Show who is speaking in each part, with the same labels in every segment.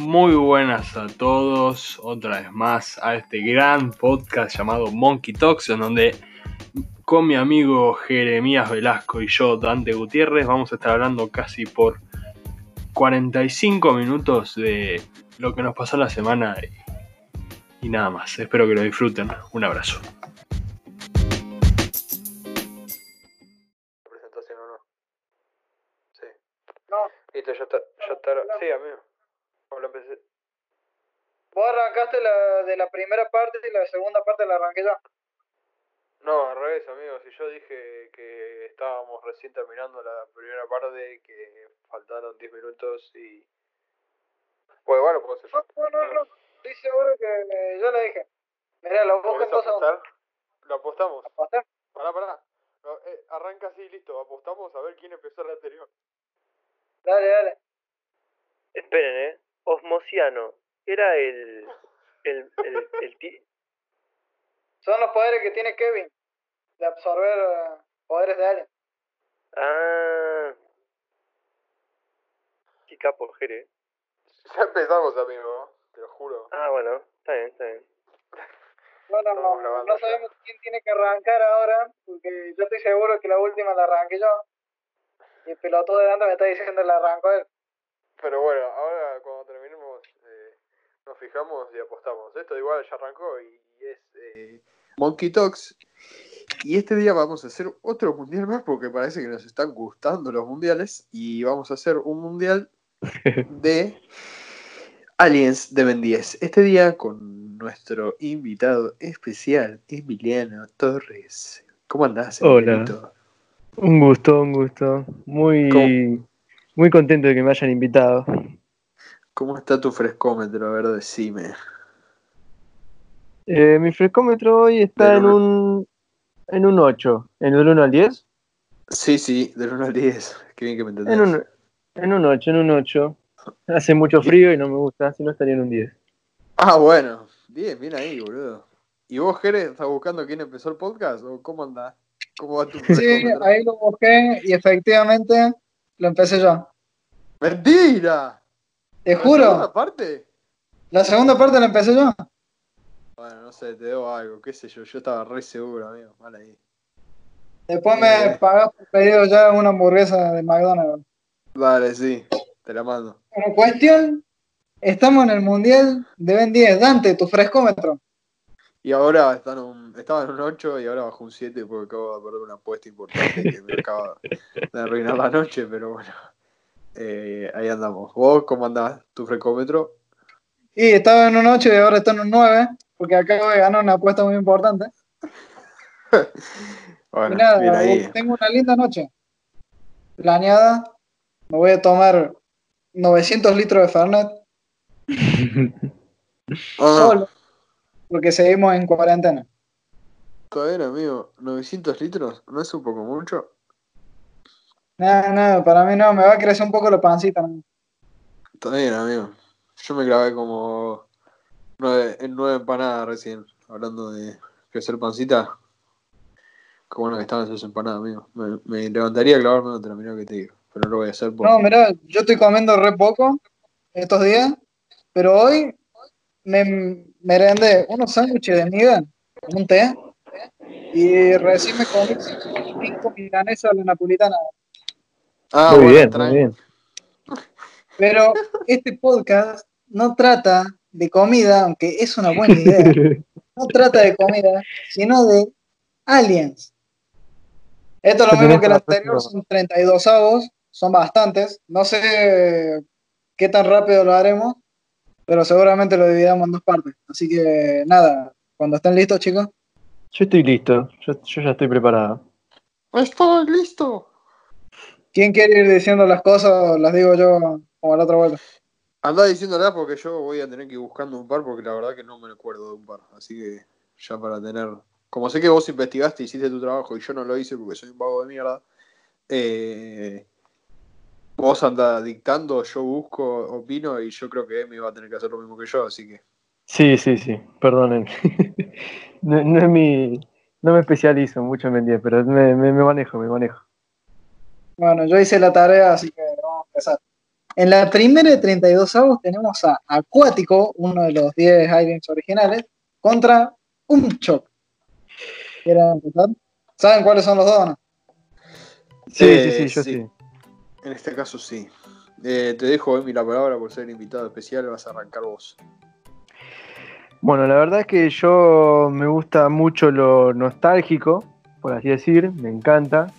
Speaker 1: Muy buenas a todos, otra vez más a este gran podcast llamado Monkey Talks, en donde con mi amigo Jeremías Velasco y yo, Dante Gutiérrez, vamos a estar hablando casi por 45 minutos de lo que nos pasó la semana y, y nada más. Espero que lo disfruten. Un abrazo.
Speaker 2: Vos arrancaste la, de la primera parte y la segunda parte la arranqué yo.
Speaker 3: No, al revés, amigo. Si yo dije que estábamos recién terminando la primera parte, que faltaron 10 minutos y. Pues bueno, puedo hacer
Speaker 2: No,
Speaker 3: yo.
Speaker 2: no, no, no. Estoy seguro que eh, yo le dije. Mirá, lo busco
Speaker 3: ¿Querés
Speaker 2: en dos segundos.
Speaker 3: Lo apostamos.
Speaker 2: ¿Apostar?
Speaker 3: Pará, pará. No, eh, arranca así, listo. Apostamos a ver quién empezó la anterior.
Speaker 2: Dale, dale.
Speaker 4: Esperen, ¿eh? Osmosiano. Era el. El. El. el ti-
Speaker 2: Son los poderes que tiene Kevin de absorber eh, poderes de Alien.
Speaker 4: Ah. Qué capo, Jere.
Speaker 3: Ya empezamos, amigo. Te lo juro.
Speaker 4: Ah, bueno. Está bien, está bien.
Speaker 2: Bueno, no, no sabemos quién tiene que arrancar ahora, porque yo estoy seguro que la última la arranqué yo. Y el piloto de Dante me está diciendo que la arrancó él.
Speaker 3: Pero bueno, ahora cuando nos fijamos y apostamos. Esto igual ya arrancó y es eh, Monkey Talks. Y este día vamos a hacer otro mundial más porque parece que nos están gustando los mundiales. Y vamos a hacer un mundial de Aliens de Ben 10. Este día con nuestro invitado especial, Emiliano Torres. ¿Cómo andás,
Speaker 5: Hola. Un gusto, un gusto. Muy, muy contento de que me hayan invitado.
Speaker 3: ¿Cómo está tu frescómetro? A ver, decime.
Speaker 5: Eh, mi frescómetro hoy está en un, en un 8. ¿En el 1 al 10?
Speaker 3: Sí, sí, del 1 al 10. Qué bien que me entendés.
Speaker 5: En un, en un 8, en un 8. Hace mucho frío y no me gusta, si no estaría en un 10.
Speaker 3: Ah, bueno. Bien, bien ahí, boludo. ¿Y vos, Jerez, estás buscando quién empezó el podcast? ¿O cómo andás? ¿Cómo va tu
Speaker 2: Sí, ahí lo busqué y efectivamente lo empecé yo.
Speaker 3: ¡Mentira!
Speaker 2: Te
Speaker 3: ¿La segunda
Speaker 2: juro,
Speaker 3: parte?
Speaker 2: la segunda parte la empecé yo.
Speaker 3: Bueno, no sé, te debo algo, qué sé yo. Yo estaba re seguro, amigo. Mal ahí.
Speaker 2: Después me
Speaker 3: Eh.
Speaker 2: pagás por pedido ya una hamburguesa de McDonald's.
Speaker 3: Vale, sí. Te la mando.
Speaker 2: Bueno, cuestión, estamos en el Mundial de Ben 10. Dante, tu frescómetro.
Speaker 3: Y ahora está en un, estaba en un 8 y ahora bajó un 7 porque acabo de perder una apuesta importante que me acaba de arruinar la noche, pero bueno. Eh, ahí andamos. ¿Vos cómo andás? ¿Tu frescómetro?
Speaker 2: Y estaba en un 8 y ahora está en un 9, porque acabo de ganar una apuesta muy importante.
Speaker 3: Bueno,
Speaker 2: y nada,
Speaker 3: bien ahí.
Speaker 2: tengo una linda noche planeada. Me voy a tomar 900 litros de Fernet
Speaker 3: Ah,
Speaker 2: solo, porque seguimos en cuarentena.
Speaker 3: Bien, amigo. 900 litros, ¿no es un poco mucho?
Speaker 2: Nada, nada, para mí no, me va a crecer un poco la pancita. ¿no?
Speaker 3: Está bien, amigo. Yo me grabé como nueve, en nueve empanadas recién, hablando de crecer pancita. Qué bueno que estaban esas empanadas, amigo. Me, me levantaría a clavarme otra, mirá que te digo. Pero no lo voy a hacer porque...
Speaker 2: No, mirá, yo estoy comiendo re poco estos días, pero hoy me merendé unos sándwiches de miga con un té y recién me comí cinco milanesas a la napolitana.
Speaker 3: Ah,
Speaker 5: muy
Speaker 3: bueno,
Speaker 5: bien, muy bien.
Speaker 2: Pero este podcast no trata de comida, aunque es una buena idea. No trata de comida, sino de aliens. Esto es lo mismo que el anterior, son 32 avos, son bastantes. No sé qué tan rápido lo haremos, pero seguramente lo dividamos en dos partes. Así que nada, cuando estén listos, chicos.
Speaker 5: Yo estoy listo, yo, yo ya estoy preparado.
Speaker 3: ¡Estoy listo!
Speaker 2: ¿Quién quiere ir diciendo las cosas? o Las digo yo como a la otra vuelta.
Speaker 3: Andá diciéndola porque yo voy a tener que ir buscando un par porque la verdad que no me acuerdo de un par. Así que ya para tener... Como sé que vos investigaste, hiciste tu trabajo y yo no lo hice porque soy un vago de mierda. Eh, vos anda dictando, yo busco, opino y yo creo que Emi va a tener que hacer lo mismo que yo, así que...
Speaker 5: Sí, sí, sí, perdonen. no, no es mi, no me especializo mucho en mentir, pero me, me, me manejo, me manejo.
Speaker 2: Bueno, yo hice la tarea, así que vamos a empezar. En la primera de 32 avos tenemos a Acuático, uno de los 10 aliens originales, contra Umchok. ¿Quieren empezar? ¿Saben cuáles son los dos o no?
Speaker 5: Sí,
Speaker 3: Eh,
Speaker 5: sí, sí, yo
Speaker 3: sí.
Speaker 5: sí.
Speaker 3: En este caso sí. Eh, te dejo, Emi, la palabra por ser invitado especial. Vas a arrancar vos.
Speaker 5: Bueno, la verdad es que yo me gusta mucho lo nostálgico, por así decir, me encanta.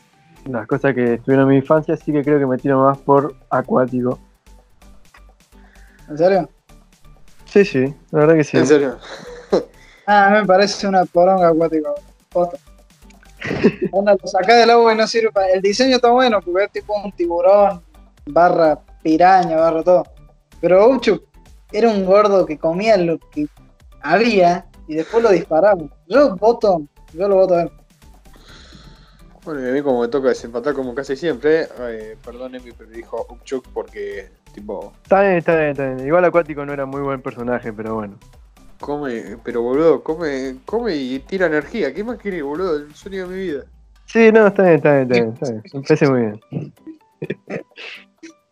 Speaker 5: Las cosas que estuvieron en mi infancia, así que creo que me tiro más por acuático.
Speaker 2: ¿En serio?
Speaker 5: Sí, sí, la verdad que sí.
Speaker 3: En serio.
Speaker 2: Ah, a mí me parece una poronga acuático. Onda, lo sacás del agua y no sirve para... El diseño está bueno porque es tipo un tiburón, barra piraña, barra todo. Pero Uchuk era un gordo que comía lo que había y después lo disparaba. Yo voto, yo lo voto a él.
Speaker 3: Bueno, y a mí como me toca desempatar como casi siempre, eh, perdón Emi, pero dijo Upchuk porque, tipo,
Speaker 5: Está bien, está bien, está bien. Igual acuático no era muy buen personaje, pero bueno.
Speaker 3: come, pero boludo, come, come y tira energía. ¿Qué más quiere, boludo? El sueño de mi vida.
Speaker 5: Sí, no, está bien, está bien, está bien. Está bien. Parece muy bien.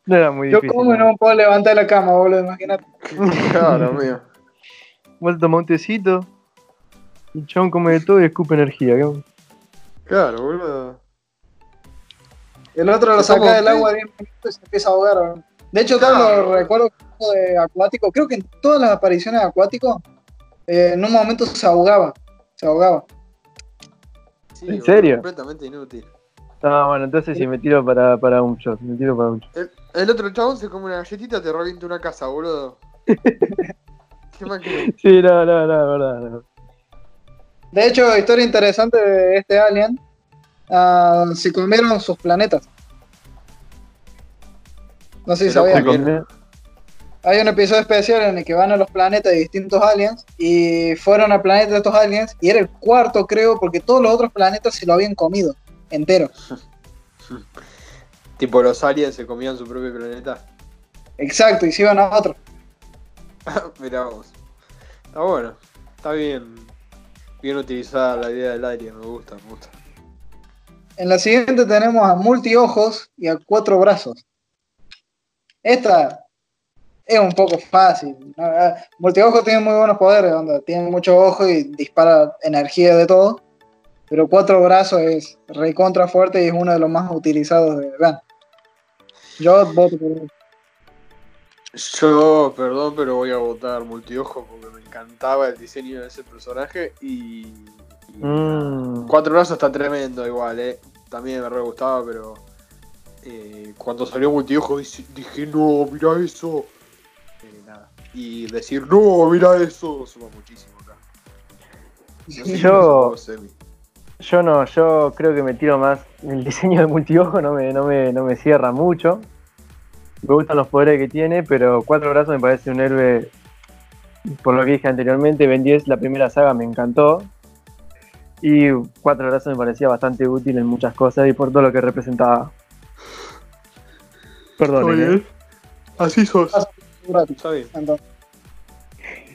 Speaker 5: No era muy
Speaker 2: Yo
Speaker 5: difícil.
Speaker 2: como y no me puedo levantar de la cama, boludo, imagínate.
Speaker 3: Claro, mío.
Speaker 5: Vuelta toma un tecito. El chabón come de todo y escupe energía. ¿qué?
Speaker 3: Claro, boludo.
Speaker 2: El otro lo
Speaker 3: ¿Se toma
Speaker 2: saca del agua 10 minutos y se empieza a ahogar. boludo. De hecho, todos
Speaker 3: Claro.
Speaker 2: los recuerdos de Acuático, creo que en todas las apariciones de Acuático, eh, en un momento se ahogaba. Se ahogaba.
Speaker 3: Sí,
Speaker 5: ¿En serio?
Speaker 3: Completamente inútil.
Speaker 5: Ah, bueno, entonces sí, me tiro para, para un shot. Me tiro para un shot.
Speaker 3: El, el otro chabón se come una galletita te revienta una casa, boludo. ¿Qué más querés?
Speaker 5: Sí, no, no, no, verdad. No.
Speaker 2: De hecho, historia interesante de este alien. ah, se comieron sus planetas. No sé si sabían. Hay un episodio especial en el que van a los planetas de distintos aliens y fueron al planeta de estos aliens y era el cuarto, creo, porque todos los otros planetas se lo habían comido entero.
Speaker 3: Tipo, los aliens se comían su propio planeta.
Speaker 2: Exacto, y se iban a otro.
Speaker 3: Mirá vos. Está bueno. Está bien. Bien utilizada la idea del alien, me gusta, me gusta.
Speaker 2: En la siguiente tenemos a multiojos y a cuatro brazos. Esta es un poco fácil. ¿no? Ah, Multiojos tiene muy buenos poderes, donde tiene muchos ojos y dispara energía de todo. Pero cuatro brazos es recontra fuerte y es uno de los más utilizados de Van. Yo voto por él.
Speaker 3: Yo, perdón, pero voy a votar multiojo porque me encantaba el diseño de ese personaje y. y
Speaker 5: Mm.
Speaker 3: Cuatro brazos está tremendo igual, eh. También me re gustaba, pero. eh, cuando salió multiojo dije, no, mira eso. Eh, nada. Y decir, no, mira eso, suma muchísimo acá. No sé si
Speaker 5: Yo-. Yo no, yo creo que me tiro más. El diseño de multiojo no me, no me, no me cierra mucho. Me gustan los poderes que tiene, pero Cuatro Brazos me parece un héroe. Por lo que dije anteriormente, Ben 10, la primera saga me encantó. Y Cuatro Brazos me parecía bastante útil en muchas cosas y por todo lo que representaba. Perdón, ¿eh?
Speaker 3: Así sos.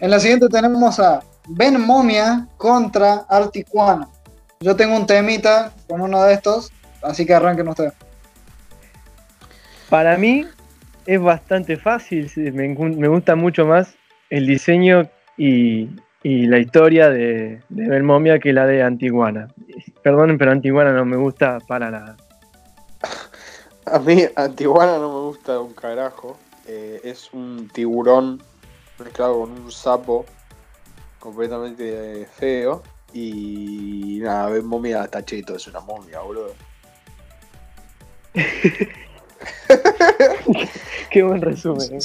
Speaker 2: En la siguiente tenemos a Ben Momia contra Articuano. Yo tengo un temita con uno de estos, así que arranquen ustedes.
Speaker 5: Para mí es bastante fácil, me, me gusta mucho más el diseño y, y la historia de, de Belmomia que la de Antiguana. Perdonen, pero Antiguana no me gusta para nada.
Speaker 3: A mí Antiguana no me gusta un carajo. Eh, es un tiburón mezclado con un sapo completamente eh, feo. Y nada, ven momia está cheto, es una momia, boludo.
Speaker 5: Qué buen resumen. ¿eh?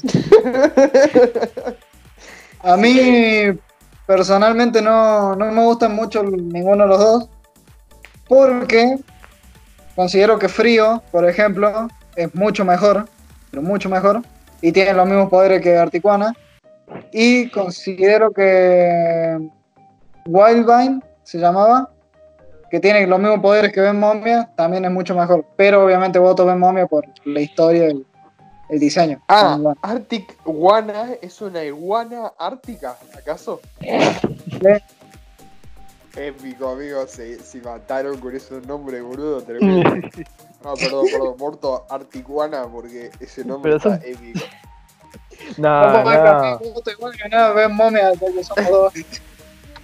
Speaker 2: A mí personalmente no, no me gustan mucho ninguno de los dos, porque considero que Frío, por ejemplo, es mucho mejor, pero mucho mejor, y tiene los mismos poderes que Articuana, y considero que Wildvine se llamaba, que tiene los mismos poderes que Ben Momia, también es mucho mejor, pero obviamente voto Ben Momia por la historia y el, el diseño.
Speaker 3: Ah,
Speaker 2: Bueno,
Speaker 3: Arctic Iguana es una iguana ártica, ¿acaso? Épico, amigo. Se, se mataron con esos nombres, boludo. Tremendo. No, perdón, perdón. Morto Articuana porque ese nombre
Speaker 5: Pero son-
Speaker 3: está épico.
Speaker 5: No, no.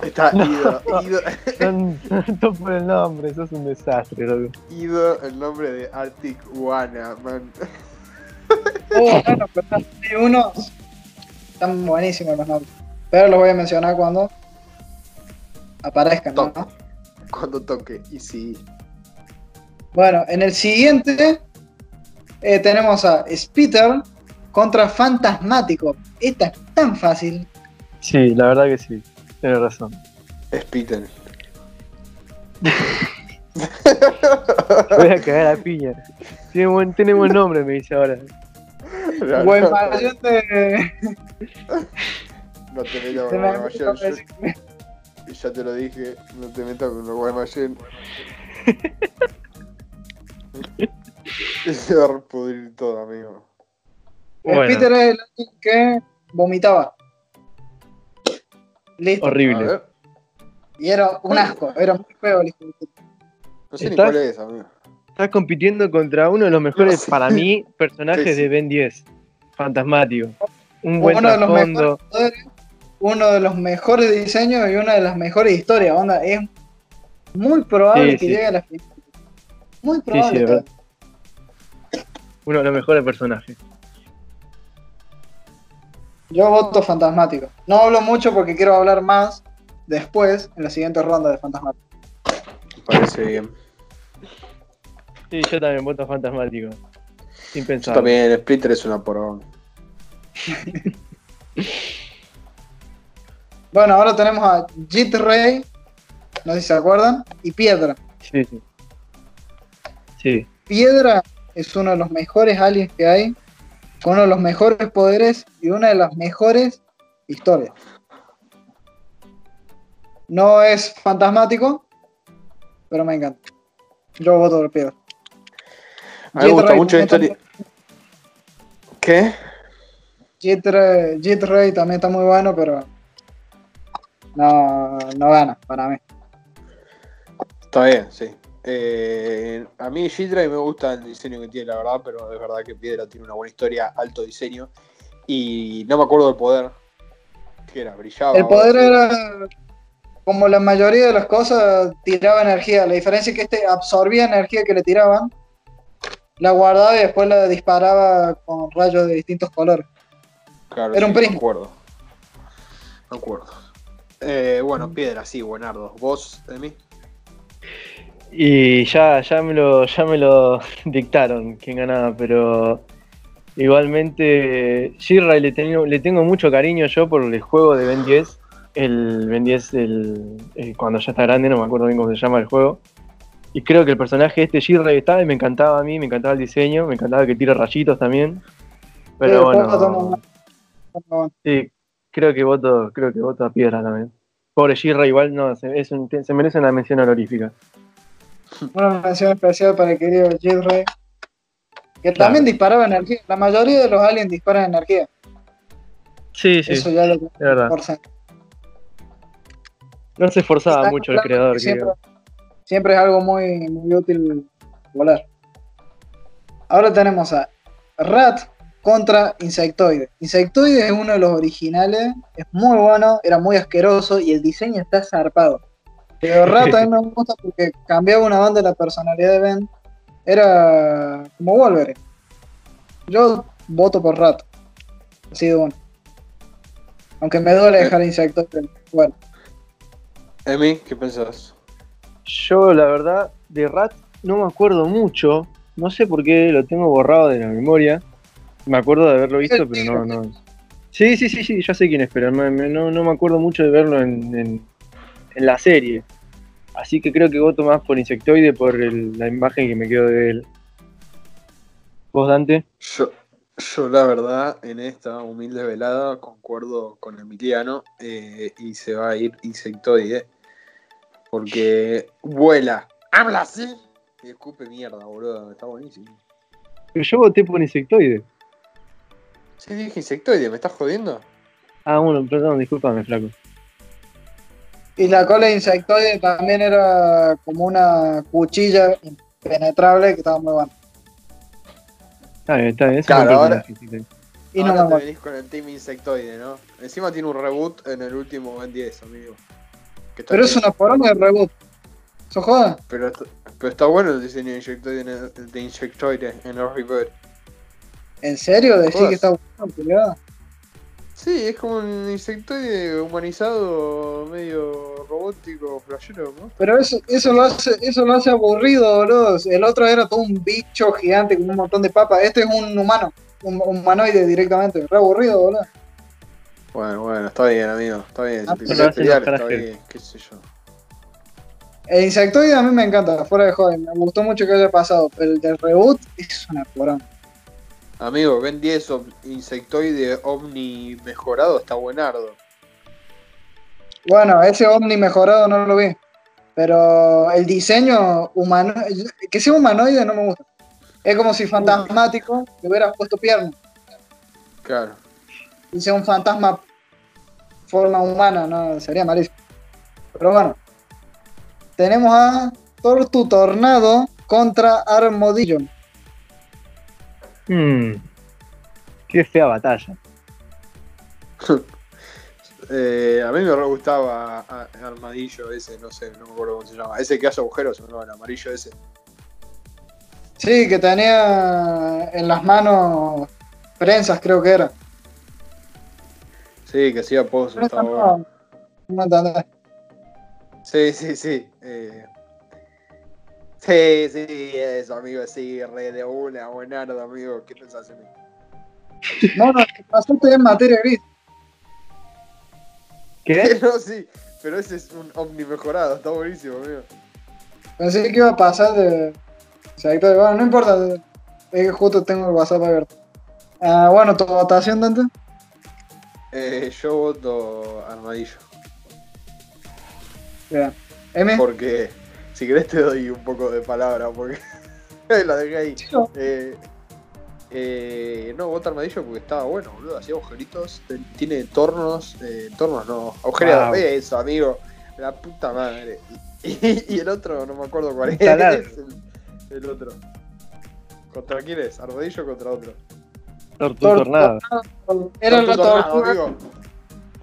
Speaker 3: Está Ido, Ido,
Speaker 5: Son, son por el nombre, sos un desastre, loco.
Speaker 3: Ido, el nombre de Arctic One, man.
Speaker 2: Oh, bueno, pero hay unos. Están buenísimos los nombres. Pero los voy a mencionar cuando aparezcan, ¿no?
Speaker 3: Cuando toque, y sí.
Speaker 2: Bueno, en el siguiente eh, tenemos a Spitter contra Fantasmático. Esta es tan fácil.
Speaker 5: Sí, la verdad que sí. Tienes razón.
Speaker 3: Spitten.
Speaker 5: Voy a cagar a piña. Tiene buen, tiene buen nombre, me dice ahora.
Speaker 2: Guaymallén de.
Speaker 3: No te metas con los Guaymallén. yo- Ya te lo dije, no te metas con los Guaymallén. Se va a pudrir todo, amigo.
Speaker 5: Bueno,
Speaker 2: Spitter es el que vomitaba. Listo.
Speaker 5: Horrible.
Speaker 2: Y era un asco, era muy feo el hijo de puta.
Speaker 3: no sé ni
Speaker 5: ¿Estás?
Speaker 3: cuál es, amigo.
Speaker 5: Estás compitiendo contra uno de los mejores, para mí, personajes
Speaker 3: Sí, sí.
Speaker 5: de Ben 10. Fantasmático. Un buen
Speaker 2: Uno de los mejores uno de los mejores diseños y una de las mejores historias. Onda, es muy probable
Speaker 5: Sí,
Speaker 2: que
Speaker 5: sí.
Speaker 2: llegue a la final. Muy probable.
Speaker 5: Uno de los mejores personajes.
Speaker 2: Yo voto fantasmático. No hablo mucho porque quiero hablar más después, en la siguiente ronda de fantasmático.
Speaker 3: Me parece bien.
Speaker 5: Sí, yo también voto fantasmático. Sin
Speaker 3: Yo
Speaker 5: pensar.
Speaker 3: también, el Splitter es una porón.
Speaker 2: Bueno, ahora tenemos a Jit Ray, no sé si se acuerdan, y Piedra.
Speaker 5: Sí, sí. Sí,
Speaker 2: Piedra es uno de los mejores aliens que hay, con uno de los mejores poderes y una de las mejores historias. No es fantasmático, pero me encanta. Yo voto por Piedra.
Speaker 3: A mí me gusta
Speaker 2: Ray
Speaker 3: mucho
Speaker 2: también
Speaker 3: historia. ¿Qué?
Speaker 2: Jet Ray, Jet Ray también está muy bueno, pero no, no gana para mí.
Speaker 3: Está bien, sí. Eh, a mí Gidra me gusta el diseño que tiene, la verdad, pero es verdad que Piedra tiene una buena historia, alto diseño. Y no me acuerdo del poder. Que era? Brillaba.
Speaker 2: El poder era, como la mayoría de las cosas, tiraba energía. La diferencia es que este absorbía energía que le tiraban, la guardaba y después la disparaba con rayos de distintos colores.
Speaker 3: Claro,
Speaker 2: era un
Speaker 3: sí,
Speaker 2: prisma.
Speaker 3: Me acuerdo. Me acuerdo. Eh, bueno, Piedra, sí, buenardo. ¿Vos, de mí?
Speaker 5: Y ya, ya me lo, ya me lo dictaron quién ganaba, pero igualmente Shirra le tengo, le tengo mucho cariño yo por el juego de Ben 10. El Ben 10, el, el- cuando ya está grande, no me acuerdo bien cómo se llama el juego. Y creo que el personaje este Shirra estaba y me encantaba a mí, me encantaba el diseño, me encantaba que tire rayitos también. Pero
Speaker 2: Sí,
Speaker 5: bueno, sí, creo que voto, creo que voto a Piedra también. Pobre Shirra igual no, se, es un- se merece una mención honorífica.
Speaker 2: Una mención especial para el querido Jet Ray, que
Speaker 5: Claro.
Speaker 2: también disparaba energía. La mayoría de los aliens disparan energía.
Speaker 5: Sí, sí,
Speaker 2: Eso ya lo
Speaker 5: es verdad. No se esforzaba
Speaker 2: Está
Speaker 5: mucho el creador,
Speaker 2: que siempre, siempre es algo muy, muy útil volar. Ahora tenemos a Rat contra Insectoide. Insectoide es uno de los originales, es muy bueno, era muy asqueroso y el diseño está zarpado. Pero Rat a mí me gusta porque cambiaba una banda de la personalidad de Ben. Era como Wolverine. Yo voto por Rat. Así de bueno. Aunque me duele dejar Insectoide. Bueno,
Speaker 3: Emi, ¿qué pensás?
Speaker 5: Yo, la verdad, de Rat no me acuerdo mucho. No sé por qué lo tengo borrado de la memoria. Me acuerdo de haberlo visto, pero no, no. Sí, sí, sí, sí, ya sé quién es, pero no, me- no, no me acuerdo mucho de verlo en, en- en la serie. Así que creo que voto más por Insectoide por el- la imagen que me quedo de él. ¿Vos, Dante?
Speaker 3: Yo, yo la verdad, en esta humilde velada, concuerdo con Emiliano eh, y se va a ir insectoide. Porque vuela, habla así y escupe mierda, boludo. Está buenísimo.
Speaker 5: Pero yo voté por Insectoide.
Speaker 3: Sí, dije insectoide, ¿me estás jodiendo?
Speaker 5: Ah, bueno, perdón, discúlpame, flaco.
Speaker 2: Y la cola de insectoide también era como una cuchilla impenetrable que estaba muy buena.
Speaker 5: Está bien, está bien. ese
Speaker 3: Claro, ahora-
Speaker 5: sí.
Speaker 2: Y no
Speaker 3: Ahora te venís con el Team Insectoide, ¿no? Encima tiene un reboot en el último Ben 10, amigo. Que está
Speaker 2: Pero es una poronga de reboot. ¿Eso joda?
Speaker 3: Pero, está- pero está bueno el diseño de Insectoide en el, de Insectoide en el reboot.
Speaker 2: ¿En serio? ¿Decís que está bueno?
Speaker 3: Sí, es como un insectoide humanizado, medio robótico, flashero, ¿no?
Speaker 2: Pero eso, eso, lo hace, eso lo hace aburrido, boludo. El otro era todo un bicho gigante con un montón de papas. Este es un humano, un humanoide directamente. Re aburrido, boludo.
Speaker 3: Bueno, bueno, está bien, amigo, está bien.
Speaker 2: Ah, pero
Speaker 3: pelear, está bien, qué sé yo.
Speaker 2: El insectoide a mí me encanta, fuera de joder. Me gustó mucho que haya pasado. Pero el del reboot es una poronga.
Speaker 3: Amigo, Ben 10 ob- Insectoide Omni mejorado está buenardo.
Speaker 2: Bueno, ese Omni mejorado no lo vi. Pero el diseño humano, que sea humanoide no me gusta. Es como si fantasmático le hubieras puesto pierna.
Speaker 3: Claro.
Speaker 2: y sea un fantasma forma humana, no sería malísimo. Pero bueno, tenemos a Tortu Tornado contra Armodillo.
Speaker 5: Mm. Qué fea batalla.
Speaker 3: Eh, a mí me re gustaba a- Armadillo ese, no sé, no me acuerdo cómo se llama. Ese que hace agujeros, no, el amarillo ese.
Speaker 2: Sí, que tenía en las manos prensas, creo que era.
Speaker 3: Sí, que hacía estaba bueno.
Speaker 2: no, no entendés.
Speaker 3: Sí, sí, sí. eh. Sí, sí, eso, amigo, sí, re de una, buenardo, amigo. ¿Qué pensás en mí?
Speaker 2: No, no, pasaste en materia gris.
Speaker 5: ¿Qué?
Speaker 3: no, sí, pero ese es un ovni mejorado, está buenísimo, amigo.
Speaker 2: Pensé que iba a pasar de. o sea, que- bueno, no importa. Es que justo tengo el WhatsApp abierto. Ah, bueno, tu votación, Dante.
Speaker 3: Eh, yo voto Armadillo.
Speaker 2: Bien. M.
Speaker 3: Porque, si querés, te doy un poco de palabra, porque la dejé ahí.
Speaker 2: no.
Speaker 3: Eh, eh, no, voto Armadillo porque estaba bueno, boludo. Hacía agujeritos, tiene tornos, eh, tornos no, agujeros.
Speaker 5: Wow.
Speaker 3: Eso, amigo, la puta madre. Y, y el otro, no me acuerdo cuál es. El, el otro. ¿Contra quién es? ¿Armadillo o contra otro?
Speaker 5: Tortu
Speaker 2: Tortu
Speaker 5: Tornado.
Speaker 2: Era tortuga
Speaker 3: amigo.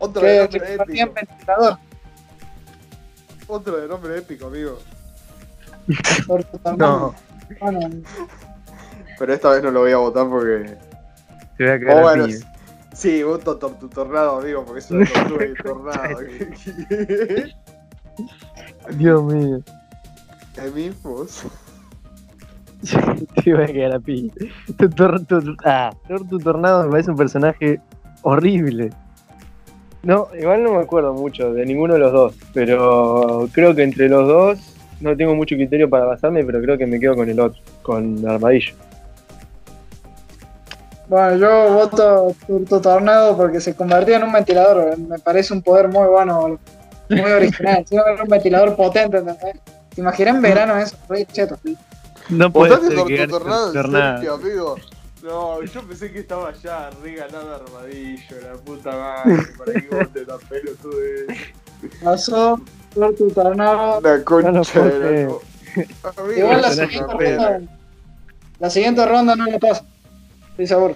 Speaker 3: Otro de
Speaker 2: que
Speaker 3: nombre épico.
Speaker 2: ventilador.
Speaker 3: Otro de nombre épico, amigo.
Speaker 5: No,
Speaker 2: Bueno,
Speaker 3: Pero esta vez no lo voy a votar porque.
Speaker 5: te voy a cagar
Speaker 3: Oh,
Speaker 5: a
Speaker 3: bueno, sí, voto Tortu Tornado, amigo, porque es una tortuga y tornado.
Speaker 5: Dios mío.
Speaker 3: ¿Es mismos?
Speaker 5: Te voy a cagar a piña. Tu, tor- tu- ah, Tortu Tornado me parece un personaje horrible. No, igual no me acuerdo mucho de ninguno de los dos, pero creo que entre los dos no tengo mucho criterio para basarme, pero creo que me quedo con el otro, con Armadillo.
Speaker 2: bueno, yo voto Tortu Tornado porque se convertía en un ventilador. Me parece un poder muy bueno, boludo. muy original. Un ventilador potente, ¿entendés? ¿Te imaginas en verano eso? Re cheto.
Speaker 5: No puede
Speaker 3: ¿Votaste
Speaker 5: ser que
Speaker 3: Tornado
Speaker 5: Tornado.
Speaker 3: serio, amigo? No, yo pensé que estaba ya regalado Armadillo, la puta madre. ¿Para qué vote la pelotude?
Speaker 2: Pasó Tortu Tornado.
Speaker 3: La
Speaker 5: No
Speaker 3: concha de la
Speaker 2: Igual la siguiente ronda. La siguiente ronda no la pasa. Estoy seguro.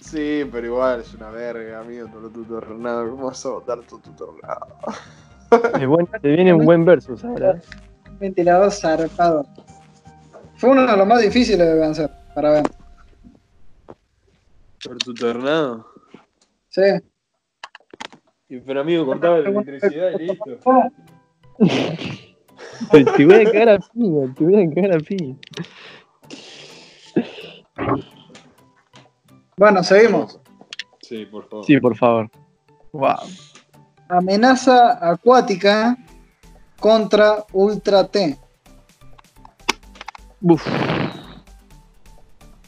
Speaker 3: Sí, pero igual es una verga, amigo, Tortu Tornado. ¿Cómo vas a votar Tortu Tornado?
Speaker 5: Es buen- te viene un buen versus ahora.
Speaker 2: Ventilador zarpado. Fue uno de los más difíciles de vencer, para ver.
Speaker 3: ¿Tortu Tornado?
Speaker 2: Sí.
Speaker 3: Y, pero amigo, cortaba la electricidad y listo.
Speaker 5: Te, voy a cagar a piña, te voy a cagar a piña.
Speaker 2: Bueno, seguimos.
Speaker 3: Sí, por favor.
Speaker 5: Sí, por favor. Wow.
Speaker 2: Amenaza acuática contra Ultra T.
Speaker 5: Uf.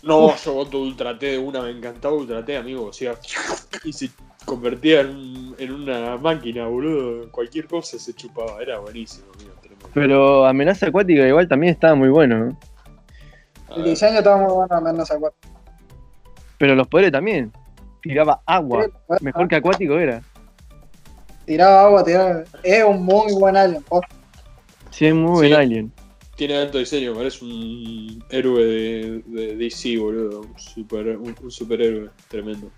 Speaker 3: No, yo voto Ultra T de una, me encantaba Ultra T, amigo. O sea, y se convertía en, en una máquina, boludo. Cualquier cosa se chupaba, era buenísimo.
Speaker 5: Pero amenaza acuática igual también estaba muy bueno,
Speaker 2: El diseño estaba muy bueno, amenaza acuática.
Speaker 5: Pero los poderes también. Tiraba agua.
Speaker 2: Sí,
Speaker 5: Mejor que acuático era.
Speaker 2: tiraba agua, tiraba. Es un muy buen alien. posta.
Speaker 5: Sí, es muy buen alien.
Speaker 3: Tiene alto diseño, parece un héroe de, de DC, boludo. Un, super, un, un superhéroe tremendo.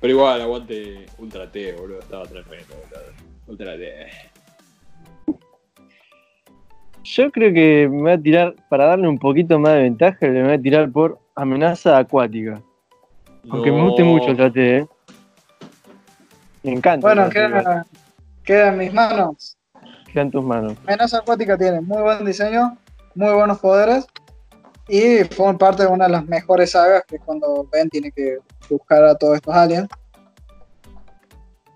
Speaker 3: Pero igual, aguante Ultra T, boludo. Estaba tremendo, boludo. Ultra T.
Speaker 5: Yo creo que me voy a tirar, para darle un poquito más de ventaja, le voy a tirar por amenaza acuática. Aunque me guste mucho el trate, ¿eh? Me encanta.
Speaker 2: Bueno, queda, queda en mis manos.
Speaker 5: Queda en tus manos.
Speaker 2: Amenaza Acuática tiene muy buen diseño, muy buenos poderes y forma parte de una de las mejores sagas que cuando Ben tiene que buscar a todos estos aliens.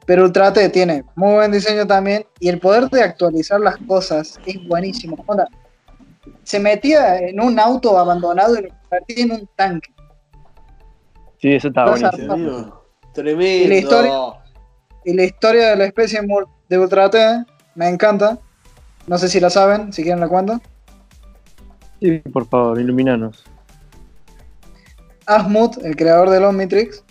Speaker 2: Pero Ultra T tiene muy buen diseño también y el poder de actualizar las cosas es buenísimo. Onda, se metía en un auto abandonado y lo convertía en un tanque.
Speaker 5: Sí, eso está buenísimo.
Speaker 3: Tremendo.
Speaker 2: Y la historia- Y la historia de la especie de Ultra T me encanta. No sé si la saben, si quieren la cuento.
Speaker 5: Sí, por favor, iluminanos.
Speaker 2: Asmut, el creador del Omnitrix,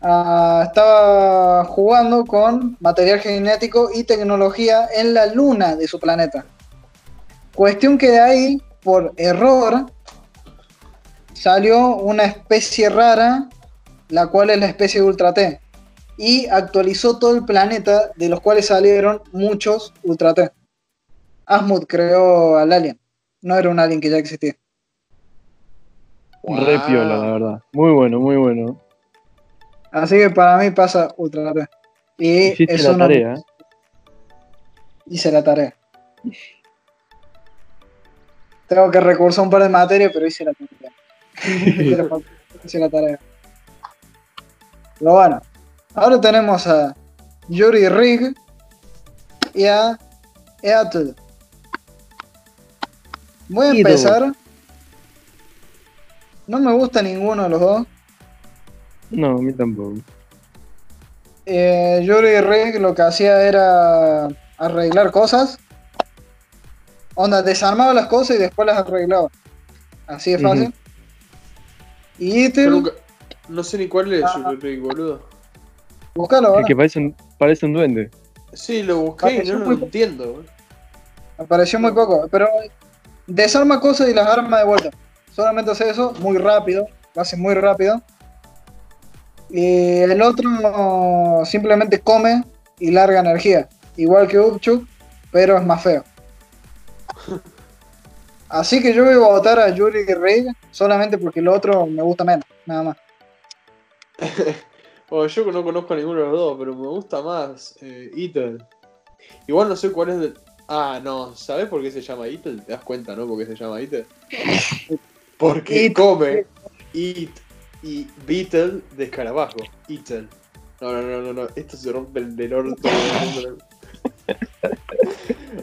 Speaker 2: ah, estaba jugando con material genético y tecnología en la luna de su planeta. Cuestión que de ahí, por error, salió una especie rara, la cual es la especie de Ultra T, y actualizó todo el planeta, de los cuales salieron muchos Ultra T. Asmut creó al alien, no era un alien que ya existía.
Speaker 3: Wow.
Speaker 5: Re piola, la verdad. Muy bueno, muy bueno.
Speaker 2: Así que para mí pasa Ultra T. Y
Speaker 5: Hiciste
Speaker 2: es
Speaker 5: la
Speaker 2: una-
Speaker 5: tarea. ¿eh?
Speaker 2: Hice la tarea. Tengo que recursar un par de materias, pero hice la tarea. Pero hice la tarea. Pero bueno, ahora tenemos a Yuri Rig y a Eatl. Voy a empezar. No me gusta ninguno de los dos.
Speaker 5: No, a mí tampoco.
Speaker 2: Eh, Yuri Rig lo que hacía era arreglar cosas. Onda, desarmaba las cosas y después las arreglaba. Así de fácil. Y
Speaker 3: nunca- No sé ni cuál es
Speaker 2: Ah.
Speaker 3: Super Rick, boludo.
Speaker 2: búscalo
Speaker 5: El
Speaker 2: ahora.
Speaker 5: que parece un, parece un duende.
Speaker 3: Sí, lo busqué y no lo
Speaker 2: muy-
Speaker 3: entiendo.
Speaker 2: Apareció muy poco, pero desarma cosas y las arma de vuelta. Solamente hace eso muy rápido, lo hace muy rápido. Y el otro simplemente come y larga energía, igual que Upchuk, pero es más feo. Así que yo voy a votar a Yuri Rig solamente porque el otro me gusta menos, nada más.
Speaker 3: Bueno, yo no conozco a ninguno de los dos, pero me gusta más eh. Igual no sé cuál es. Ah, no, ¿sabes por qué se llama Eatle? ¿Te das cuenta, no? ¿Por qué se llama Eatle? Porque
Speaker 2: Eat.
Speaker 3: come, eat y Beetle de escarabajo. Eatle. No, no, no, no, no. Esto se rompe el del orto.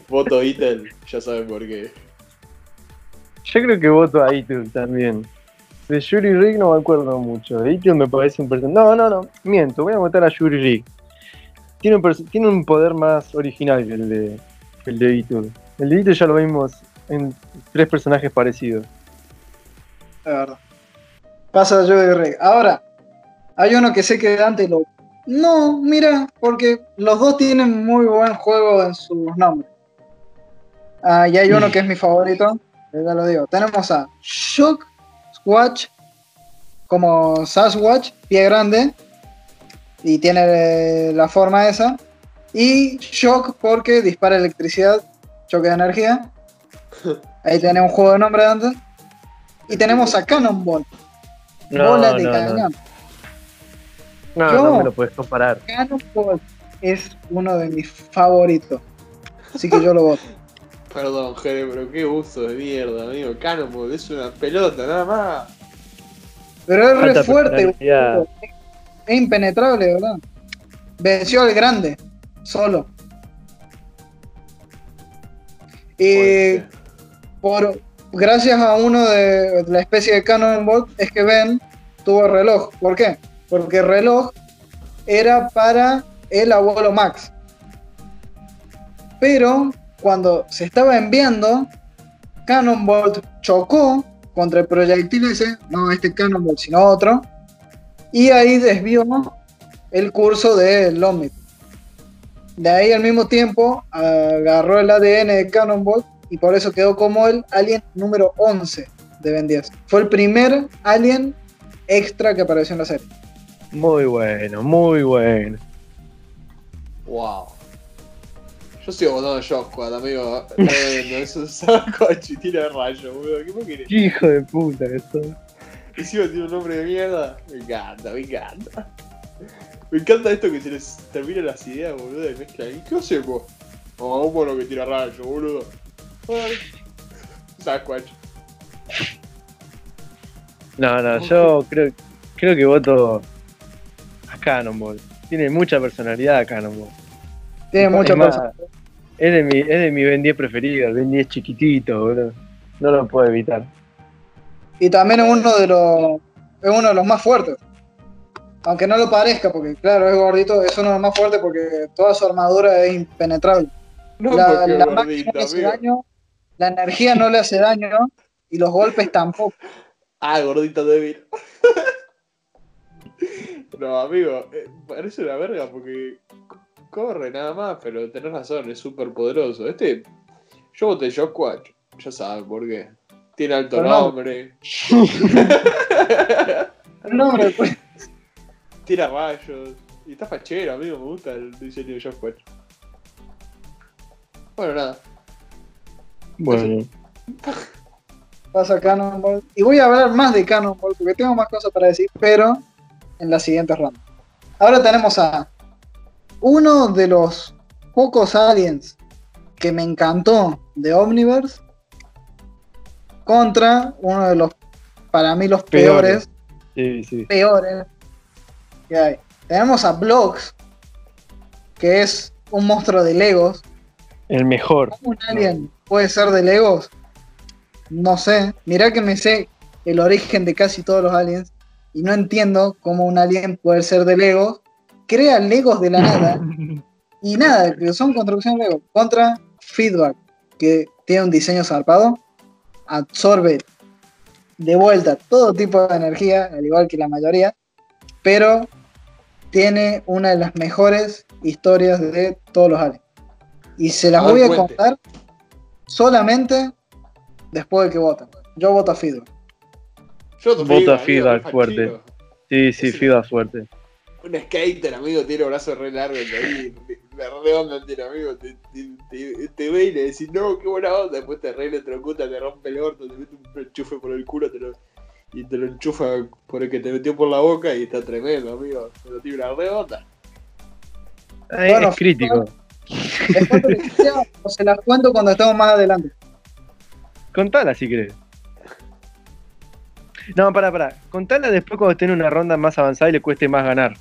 Speaker 3: Voto Eatle, ya saben por qué.
Speaker 5: Yo creo que voto a Itul también. De Yuri Rig no me acuerdo mucho. De Itul me parece un personaje. No, no, no. Miento, voy a votar a Yuri Rig. Tiene un, perso- tiene un poder más original que el de, el de Itul. El de Itul ya lo vimos en tres personajes parecidos.
Speaker 2: de verdad. Pasa Yuri Rig. Ahora, hay uno que sé que Dante lo. No, mira, porque los dos tienen muy buen juego en sus nombres. Ah, y hay uno que es mi favorito, que ya lo digo. Tenemos a Shock Watch, como Sasquatch, pie grande, y tiene eh, la forma esa. Y Shock porque dispara electricidad, choque de energía. Ahí tenemos un juego de nombre antes. Y tenemos a Cannonball,
Speaker 5: No,
Speaker 2: bola de
Speaker 5: no, no.
Speaker 2: cañón.
Speaker 5: No,
Speaker 2: Yo-
Speaker 5: no me lo puedes comparar.
Speaker 2: Cannonball es uno de mis favoritos. Así que yo lo voto.
Speaker 3: Perdón, Jere, pero qué gusto de mierda, amigo. Cannonball es una pelota, nada más.
Speaker 2: Pero es re fuerte, es impenetrable, ¿verdad? Venció al grande, solo. Y por gracias a uno de la especie de Cannonball es que Ben tuvo reloj. ¿Por qué? Porque el reloj era para el abuelo Max. Pero cuando se estaba enviando, Cannonball chocó contra el proyectil ese, no este Cannonball, sino otro, y ahí desvió el curso del Omnit. De ahí al mismo tiempo agarró el ADN de Cannonball y por eso quedó como el alien número 11 de Ben 10. Fue el primer alien extra que apareció en la serie.
Speaker 5: Muy bueno, muy bueno.
Speaker 3: Wow. Yo sigo votando Shock Squad, amigo. Tremendo, eso es y tira rayo, boludo. ¿Qué más querés?
Speaker 5: Hijo de puta que sos.
Speaker 3: Encima tiene un nombre de mierda. Me encanta, me encanta. Me encanta esto que se les terminan las ideas, boludo, y mezclan. ¿Y qué hacemos? Oh, un mono que tira rayo, boludo. Sasquatch.
Speaker 5: No, no, yo creo, creo que voto a Cannonball. Tiene mucha personalidad Cannonball.
Speaker 2: Tiene mucha
Speaker 5: más,
Speaker 2: cosa.
Speaker 5: Es de mi, es de mi Ben 10 preferido, el Ben 10 chiquitito, boludo. No lo puedo evitar.
Speaker 2: Y también es uno de los es uno de los más fuertes. Aunque no lo parezca, porque claro, es gordito, es uno de los más fuertes porque toda su armadura es impenetrable.
Speaker 3: No,
Speaker 2: la
Speaker 3: porque
Speaker 2: la
Speaker 3: es
Speaker 2: magia no
Speaker 3: gordito,
Speaker 2: le hace
Speaker 3: amigo.
Speaker 2: daño, la energía no le hace daño y los golpes tampoco.
Speaker 3: Ah, gordito débil. no, amigo, eh, parece una verga porque corre nada más, pero tenés razón, es súper poderoso. Este, yo voté Shockwatch, ya saben por qué. Tiene alto nombre,
Speaker 2: El nombre, pues,
Speaker 3: tira rayos, y está fachero, amigo, me gusta el diseño de Shockwatch. Bueno, nada.
Speaker 5: Bueno,
Speaker 2: pasa Cannonball. Y voy a hablar más de Cannonball porque tengo más cosas para decir, pero en la siguiente ronda. Ahora tenemos a uno de los pocos aliens que me encantó de Omniverse contra uno de los, para mí, los
Speaker 5: Peores.
Speaker 2: peores,
Speaker 5: sí, sí.
Speaker 2: peores que hay. Tenemos a Blocks, que es un monstruo de Legos.
Speaker 5: El mejor.
Speaker 2: ¿Cómo un alien puede ser de Legos? No sé. Mirá que me sé el origen de casi todos los aliens y no entiendo cómo un alien puede ser de Legos. Crea Legos de la nada y nada, que son construcción Lego. Contra Feedback, que tiene un diseño zarpado, absorbe de vuelta todo tipo de energía, al igual que la mayoría, pero tiene una de las mejores historias de todos los aliens. Y se las voy a
Speaker 3: cuente.
Speaker 2: contar solamente después de que voten. Yo voto a Feedback.
Speaker 3: Yo voto
Speaker 5: Voto a
Speaker 3: amigo,
Speaker 5: Feedback
Speaker 3: re
Speaker 5: fuerte. Sí, sí,
Speaker 3: Sí.
Speaker 5: Fida fuerte.
Speaker 3: Un skater, amigo, tiene brazos re largos ahí, la re onda tiene, amigo, te, te, te- te ve y le decís, no, qué buena onda, después te re electrocuta, te rompe el orto, te mete un enchufe por el culo te lo, y te lo enchufa por el que te metió por la boca y está tremendo, amigo, pero tiene una re onda.
Speaker 5: Ah,
Speaker 2: Bueno,
Speaker 5: es crítico.
Speaker 2: Después de que sea, o se las cuento cuando estemos más adelante.
Speaker 5: Contala si querés. No, pará, pará. Contala después cuando esté en una ronda más avanzada y le cueste más ganar.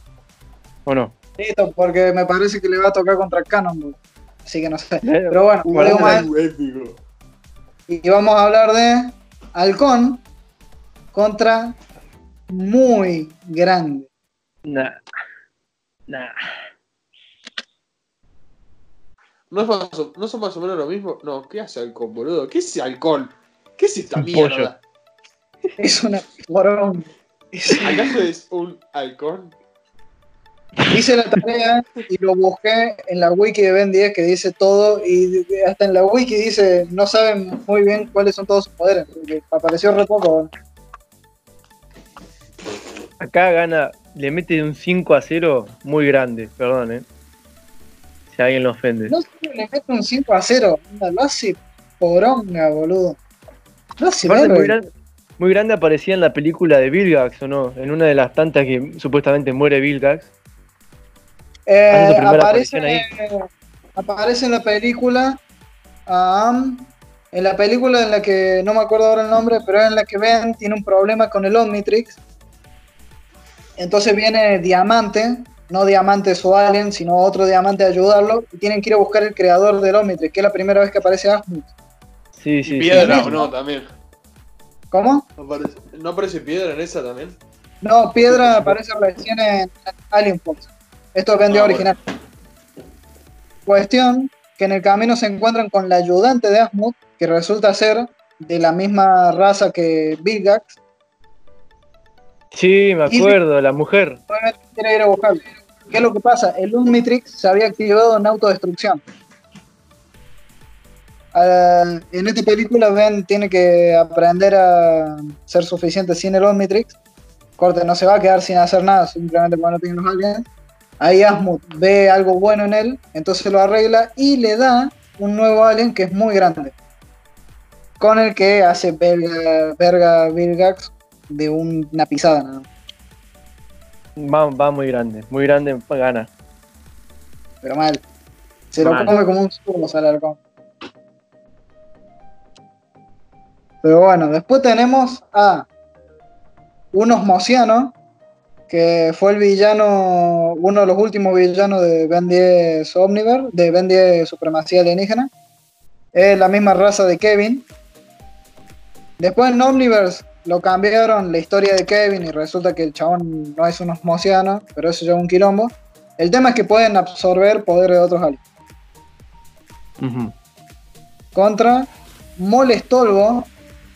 Speaker 5: ¿O no?
Speaker 2: Listo, porque me parece que le va a tocar contra Cannonball. Así que no sé.
Speaker 5: Pero
Speaker 2: Pero bueno, no digo más. Y vamos a hablar de Halcón contra muy grande.
Speaker 5: Nah. Nah.
Speaker 3: ¿No, es más o- ¿No son más o menos lo mismo? No, ¿qué hace halcón, boludo? ¿Qué es halcón? ¿Qué es esta
Speaker 5: Un
Speaker 3: mierda?
Speaker 2: Es una porón. Es-
Speaker 3: ¿Acaso es un halcón?
Speaker 2: Hice la tarea y lo busqué en la wiki de Ben 10 que dice todo y hasta en la wiki dice no saben muy bien cuáles son todos sus poderes. porque apareció re poco.
Speaker 5: Acá gana, le mete un 5 a 0 muy grande, perdón, eh. Si alguien lo ofende.
Speaker 2: No le mete un 5 a 0. onda, Lo hace poronga, boludo. Lo hace
Speaker 5: muy, gran- muy grande aparecía en la película de Vilgax, ¿o no? En una de las tantas que supuestamente muere Vilgax.
Speaker 2: Eh, aparece, en la película. am, en la película en la que no me acuerdo ahora el nombre, pero en la que Ben tiene un problema con el Omnitrix. Entonces viene Diamante, no Diamante su alien, sino otro Diamante a ayudarlo. Y tienen que ir a buscar el creador del Omnitrix, que es la primera vez que aparece Asmund.
Speaker 5: Sí,
Speaker 3: Y
Speaker 5: sí, sí.
Speaker 3: piedra,
Speaker 2: sí.
Speaker 3: ¿o no? También.
Speaker 2: ¿Cómo?
Speaker 3: ¿No aparece, ¿No aparece piedra en esa también?
Speaker 2: No, Piedra aparece recién en Alien Force. Esto es de
Speaker 3: Ah,
Speaker 2: original. Cuestión que en el camino se encuentran con la ayudante de Asmund, que resulta ser de la misma raza que Vilgax.
Speaker 5: Sí, me acuerdo, la mujer.
Speaker 2: Quiere ir a buscarlo. ¿qué es lo que pasa? El Omnitrix se había activado en autodestrucción. Ah, en esta película Ben tiene que aprender a ser suficiente sin el Omnitrix. Corte, no se va a quedar sin hacer nada simplemente porque no tiene los aliens. Ahí Asmut ve algo bueno en él, entonces lo arregla y le da un nuevo alien que es muy grande. Con el que hace verga, verga Vilgax de una pisada nada más.
Speaker 5: Va, va muy grande, muy grande, gana.
Speaker 2: Pero mal. Se lo
Speaker 5: Mal.
Speaker 2: come como un sumo Salarcón. Pero bueno, después tenemos a unos mocianos, que fue el villano, uno de los últimos villanos de Ben 10 Omniverse, de Ben 10 Supremacía Alienígena. Es la misma raza de Kevin. Después en Omniverse lo cambiaron la historia de Kevin y resulta que el chabón no es un osmosiano, pero eso ya es un quilombo. El tema es que pueden absorber poderes de otros aliens.
Speaker 5: Ujú.
Speaker 2: Contra Molestolvo,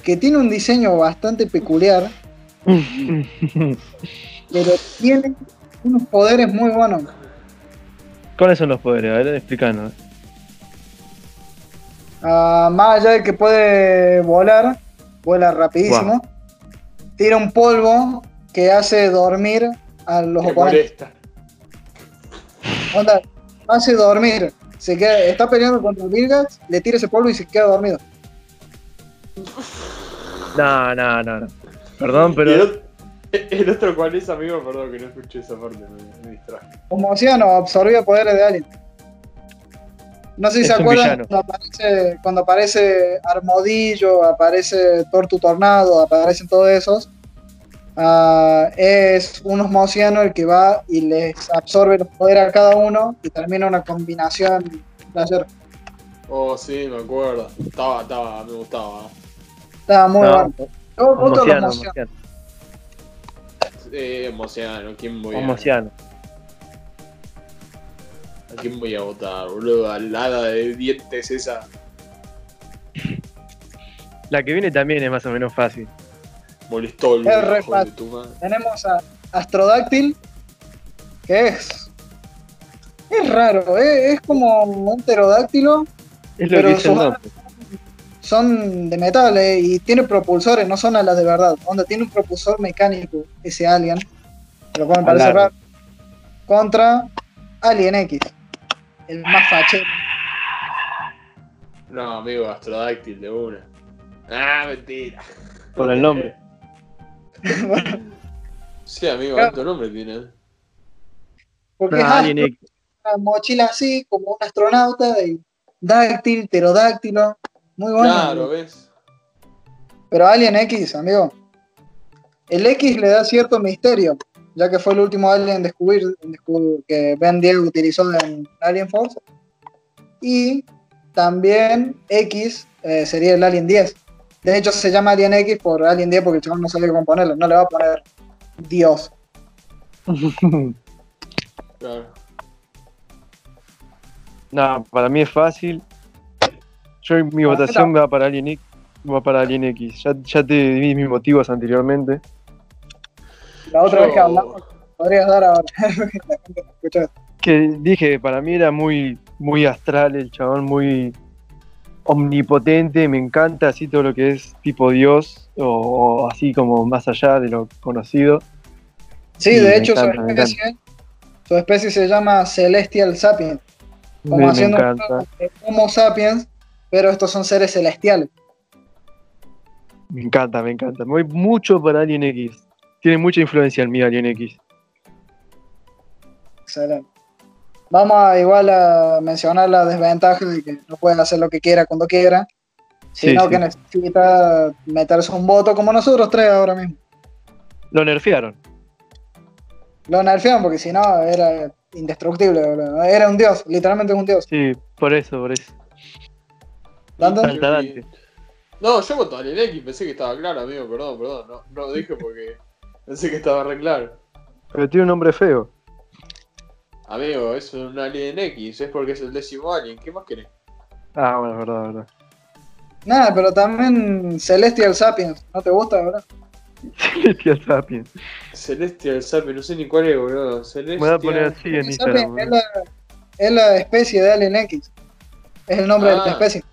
Speaker 2: que tiene un diseño bastante peculiar, pero tiene unos poderes muy buenos.
Speaker 5: ¿Cuáles son los poderes? A ver, explícanos.
Speaker 2: Ah, más allá de que puede volar, vuela rapidísimo. Tira un polvo que hace dormir a los
Speaker 3: Me
Speaker 2: oponentes.
Speaker 3: molesta.
Speaker 2: Onda, hace dormir. Se queda, está peleando contra Vilgax, le tira ese polvo y se queda dormido.
Speaker 5: No, no, no, no. Perdón,
Speaker 3: ¿Y el,
Speaker 5: pero
Speaker 3: el otro cuál es, amigo? Perdón que no escuché esa parte, me, me distraje.
Speaker 2: Como océano, absorbía poderes de Alien. No sé si
Speaker 5: Es
Speaker 2: se acuerdan cuando aparece, cuando aparece Armodillo, aparece Tortu Tornado, aparecen todos esos. Ah, es un osmosiano el que va y les absorbe los poderes a cada uno y termina una combinación de ayer.
Speaker 3: Oh, sí, me acuerdo. Estaba, estaba, me gustaba.
Speaker 2: Estaba muy
Speaker 5: No,
Speaker 2: bueno. De los
Speaker 5: homociano,
Speaker 3: ¿quién voy a. ¿A quién voy a votar, boludo? Al hada de dientes esa.
Speaker 5: La que viene también es más o menos fácil.
Speaker 3: Molestó el
Speaker 2: Es re fácil.
Speaker 3: tu madre.
Speaker 2: Tenemos a Astrodáctil, que es. Es raro, ¿eh? es como un pterodáctilo,
Speaker 5: Es lo
Speaker 2: Pero
Speaker 5: que nombre.
Speaker 2: son de metal ¿eh? y tiene propulsores, no son alas de verdad. Onda, tiene un propulsor mecánico ese Alien, lo cual me parece raro. Contra Alien X, el más fachero.
Speaker 3: No, amigo, Astrodáctil de una. Ah, mentira.
Speaker 5: Por el nombre.
Speaker 3: Sí, amigo,
Speaker 2: Claro.
Speaker 3: alto nombre tiene.
Speaker 2: Porque
Speaker 5: No,
Speaker 2: es
Speaker 5: Alien
Speaker 2: astro,
Speaker 5: X.
Speaker 2: una mochila así, como un astronauta, y dáctil, pterodáctilo, muy bueno.
Speaker 3: Claro, ¿ves?
Speaker 2: Pero Alien X, amigo. El X le da cierto misterio, ya que fue el último Alien en descubrir, que Ben 10 utilizó en Alien Force. Y también X eh, sería el Alien 10. De hecho, se llama Alien X por Alien 10 porque el chaval no sabía cómo ponerlo. No le va a poner Dios.
Speaker 3: Claro.
Speaker 5: no, para mí es fácil. Yo mi votación va para Alien X. Va para Alien X. Ya, ya te di mis motivos anteriormente.
Speaker 2: La otra
Speaker 3: Yo-
Speaker 2: vez que hablamos, podrías dar ahora.
Speaker 5: Que dije para mí era muy, muy astral el chabón, muy omnipotente. Me encanta así todo lo que es tipo Dios o, o así como más allá de lo conocido.
Speaker 2: Sí, de hecho, su,
Speaker 5: encanta,
Speaker 2: especie, su especie se llama Celestial Sapiens. como
Speaker 5: Me, me
Speaker 2: haciendo un de Homo sapiens, pero estos son seres celestiales.
Speaker 5: Me encanta, me encanta. Me voy mucho para Alien X. Tiene mucha influencia en mí Alien X.
Speaker 2: Excelente. Vamos a igual a mencionar la desventaja de que no puede hacer lo que quiera cuando quiera, sino
Speaker 5: sí.
Speaker 2: que necesita meterse un voto como nosotros tres ahora mismo.
Speaker 5: Lo nerfearon.
Speaker 2: Lo nerfearon porque si no era indestructible, boludo. era un dios, literalmente un dios.
Speaker 5: Sí, por eso, por eso.
Speaker 2: ¿Dante?
Speaker 5: Falta Dante.
Speaker 3: No, yo voto Alien X, pensé que estaba claro, amigo, perdón, perdón. No, no lo dije porque pensé que estaba re claro.
Speaker 5: Pero tiene un nombre feo.
Speaker 3: Amigo, es un Alien X, es porque es el décimo Alien, ¿qué más querés?
Speaker 5: Ah, bueno, verdad, verdad.
Speaker 2: Nada, pero también Celestial Sapiens, ¿no te gusta, verdad?
Speaker 5: Celestial Sapiens.
Speaker 3: Celestial Sapi, no sé ni cuál es, boludo. Celestial.
Speaker 5: Me voy a poner así en
Speaker 2: Sapiens
Speaker 5: Instagram.
Speaker 2: es, la, es la especie de Alien X. Es el nombre de
Speaker 3: Ah.
Speaker 2: la especie.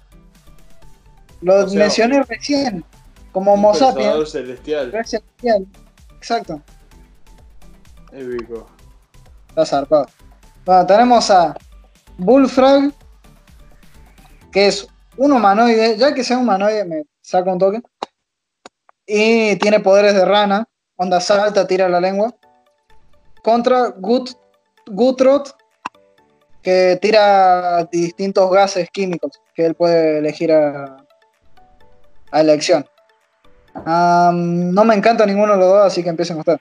Speaker 2: Lo
Speaker 3: O sea,
Speaker 2: mencioné recién. Como Homo sapiens.
Speaker 3: celestial.
Speaker 2: es celestial. Exacto.
Speaker 3: Épico.
Speaker 2: Está zarpado. Bueno, tenemos a Bullfrog, que es un humanoide. Ya que sea humanoide, me saca un toque. Y tiene poderes de rana. Onda salta, tira la lengua. Contra Gut, Gutrot, que tira distintos gases químicos que él puede elegir a, a elección. Am, no me encanta ninguno de los dos, así que empiecen ustedes.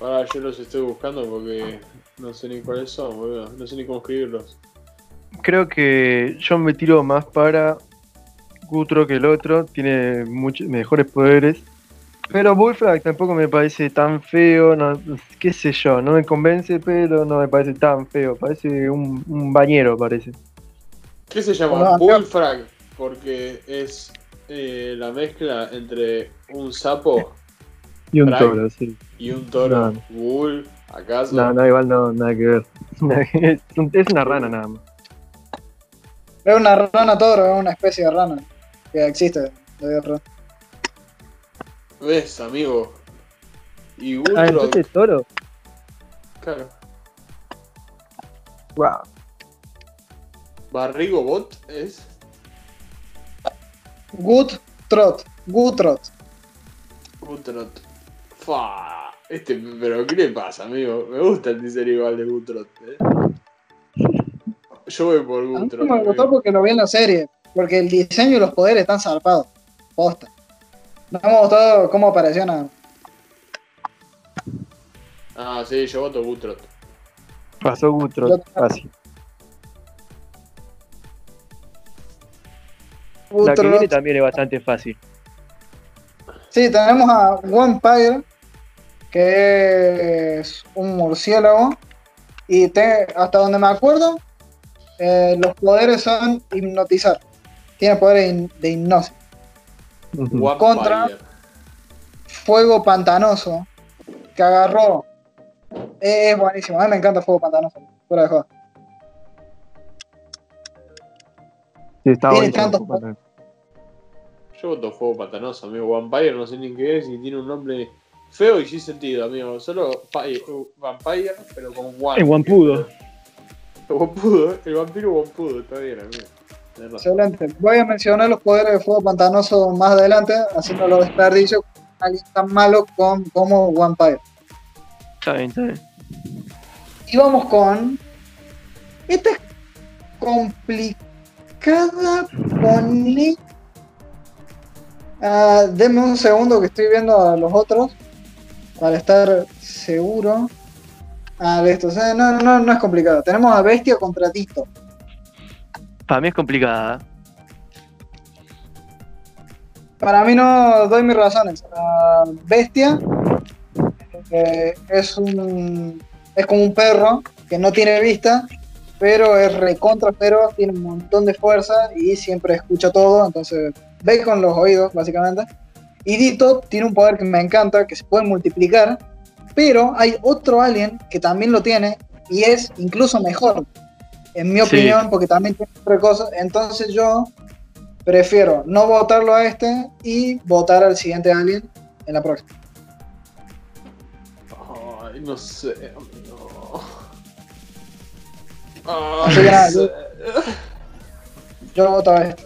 Speaker 3: Ahora yo los estoy buscando porque no sé ni cuáles son, boludo. No sé ni cómo escribirlos.
Speaker 5: Creo que yo me tiro más para Gutro que el otro. Tiene muchos mejores poderes. Pero Bullfrog tampoco me parece tan feo. No, qué sé yo, no me convence, pero no me parece tan feo. Parece un, un bañero, parece.
Speaker 3: ¿Qué se llama? Bullfrag. Porque es eh, la mezcla entre un sapo
Speaker 5: Y un toro, sí.
Speaker 3: y un toro.
Speaker 5: No.
Speaker 3: Bull, ¿acaso?
Speaker 5: No, no, igual no, nada que ver. es, un- es una rana nada más.
Speaker 2: Es una rana toro, es una especie de rana que existe. de.
Speaker 3: ¿Ves, amigo? Y
Speaker 5: Ah,
Speaker 3: Ultron,
Speaker 5: entonces toro.
Speaker 3: claro.
Speaker 5: Wow.
Speaker 3: Barrigo Bot es.
Speaker 2: Gut Trot. Gutrot.
Speaker 3: Ultron. Fa. Este, pero ¿qué le pasa, amigo? Me gusta el diseño igual de Gutrot, ¿eh? Yo voy por
Speaker 2: A mí
Speaker 3: Gutrot.
Speaker 2: no me gustó
Speaker 3: amigo.
Speaker 2: porque lo vi en la serie. Porque el diseño y los poderes están zarpados. Posta. No me gustó cómo apareció nada.
Speaker 3: Ah, sí, yo voto Gutrot.
Speaker 5: Pasó Gutro,
Speaker 2: Yo-
Speaker 5: La que viene también es bastante fácil.
Speaker 2: Sí, tenemos a Vampire, que es un murciélago. Y te- hasta donde me acuerdo, eh, los poderes son hipnotizar. Tiene poderes de hipnosis. Contra. Fuego pantanoso, que agarró. Eh, es buenísimo, a mí me encanta Fuego pantanoso. Fuera de joda.
Speaker 5: Sí, está
Speaker 2: Tiene
Speaker 3: Yo voto Fuego Pantanoso, amigo. Vampire no sé ni qué es y tiene un nombre feo y sin sentido, amigo. Solo pi- uh, Vampire, pero con One.
Speaker 5: El guampudo.
Speaker 3: El vampiro guampudo, está bien, amigo.
Speaker 2: Excelente. Voy a mencionar los poderes de Fuego pantanoso más adelante, haciendo los desperdicios con alguien tan malo con, como Vampire.
Speaker 5: Está bien, está bien.
Speaker 2: Y vamos con. Esta es complicada poner. Ah, denme un segundo que estoy viendo a los otros para estar seguro. Ah, listo. O sea, no, no, no es complicado. Tenemos a Bestia contra Tito.
Speaker 5: Para mí es complicada.
Speaker 2: Para mí no doy mis razones. Ah, Bestia eh, es un es como un perro que no tiene vista, pero es recontra feroz, tiene un montón de fuerza y siempre escucha todo, entonces ve con los oídos, básicamente. Y Dito tiene un poder que me encanta, que se puede multiplicar, pero hay otro alien que también lo tiene y es incluso mejor, en mi
Speaker 5: Sí.
Speaker 2: opinión, porque también tiene otra cosa. Entonces yo prefiero no votarlo a este y votar al siguiente alien en la próxima.
Speaker 3: Ay, no sé, amigo. Ay,
Speaker 2: Así que
Speaker 3: no
Speaker 2: nada,
Speaker 3: sé.
Speaker 2: Yo voto a este.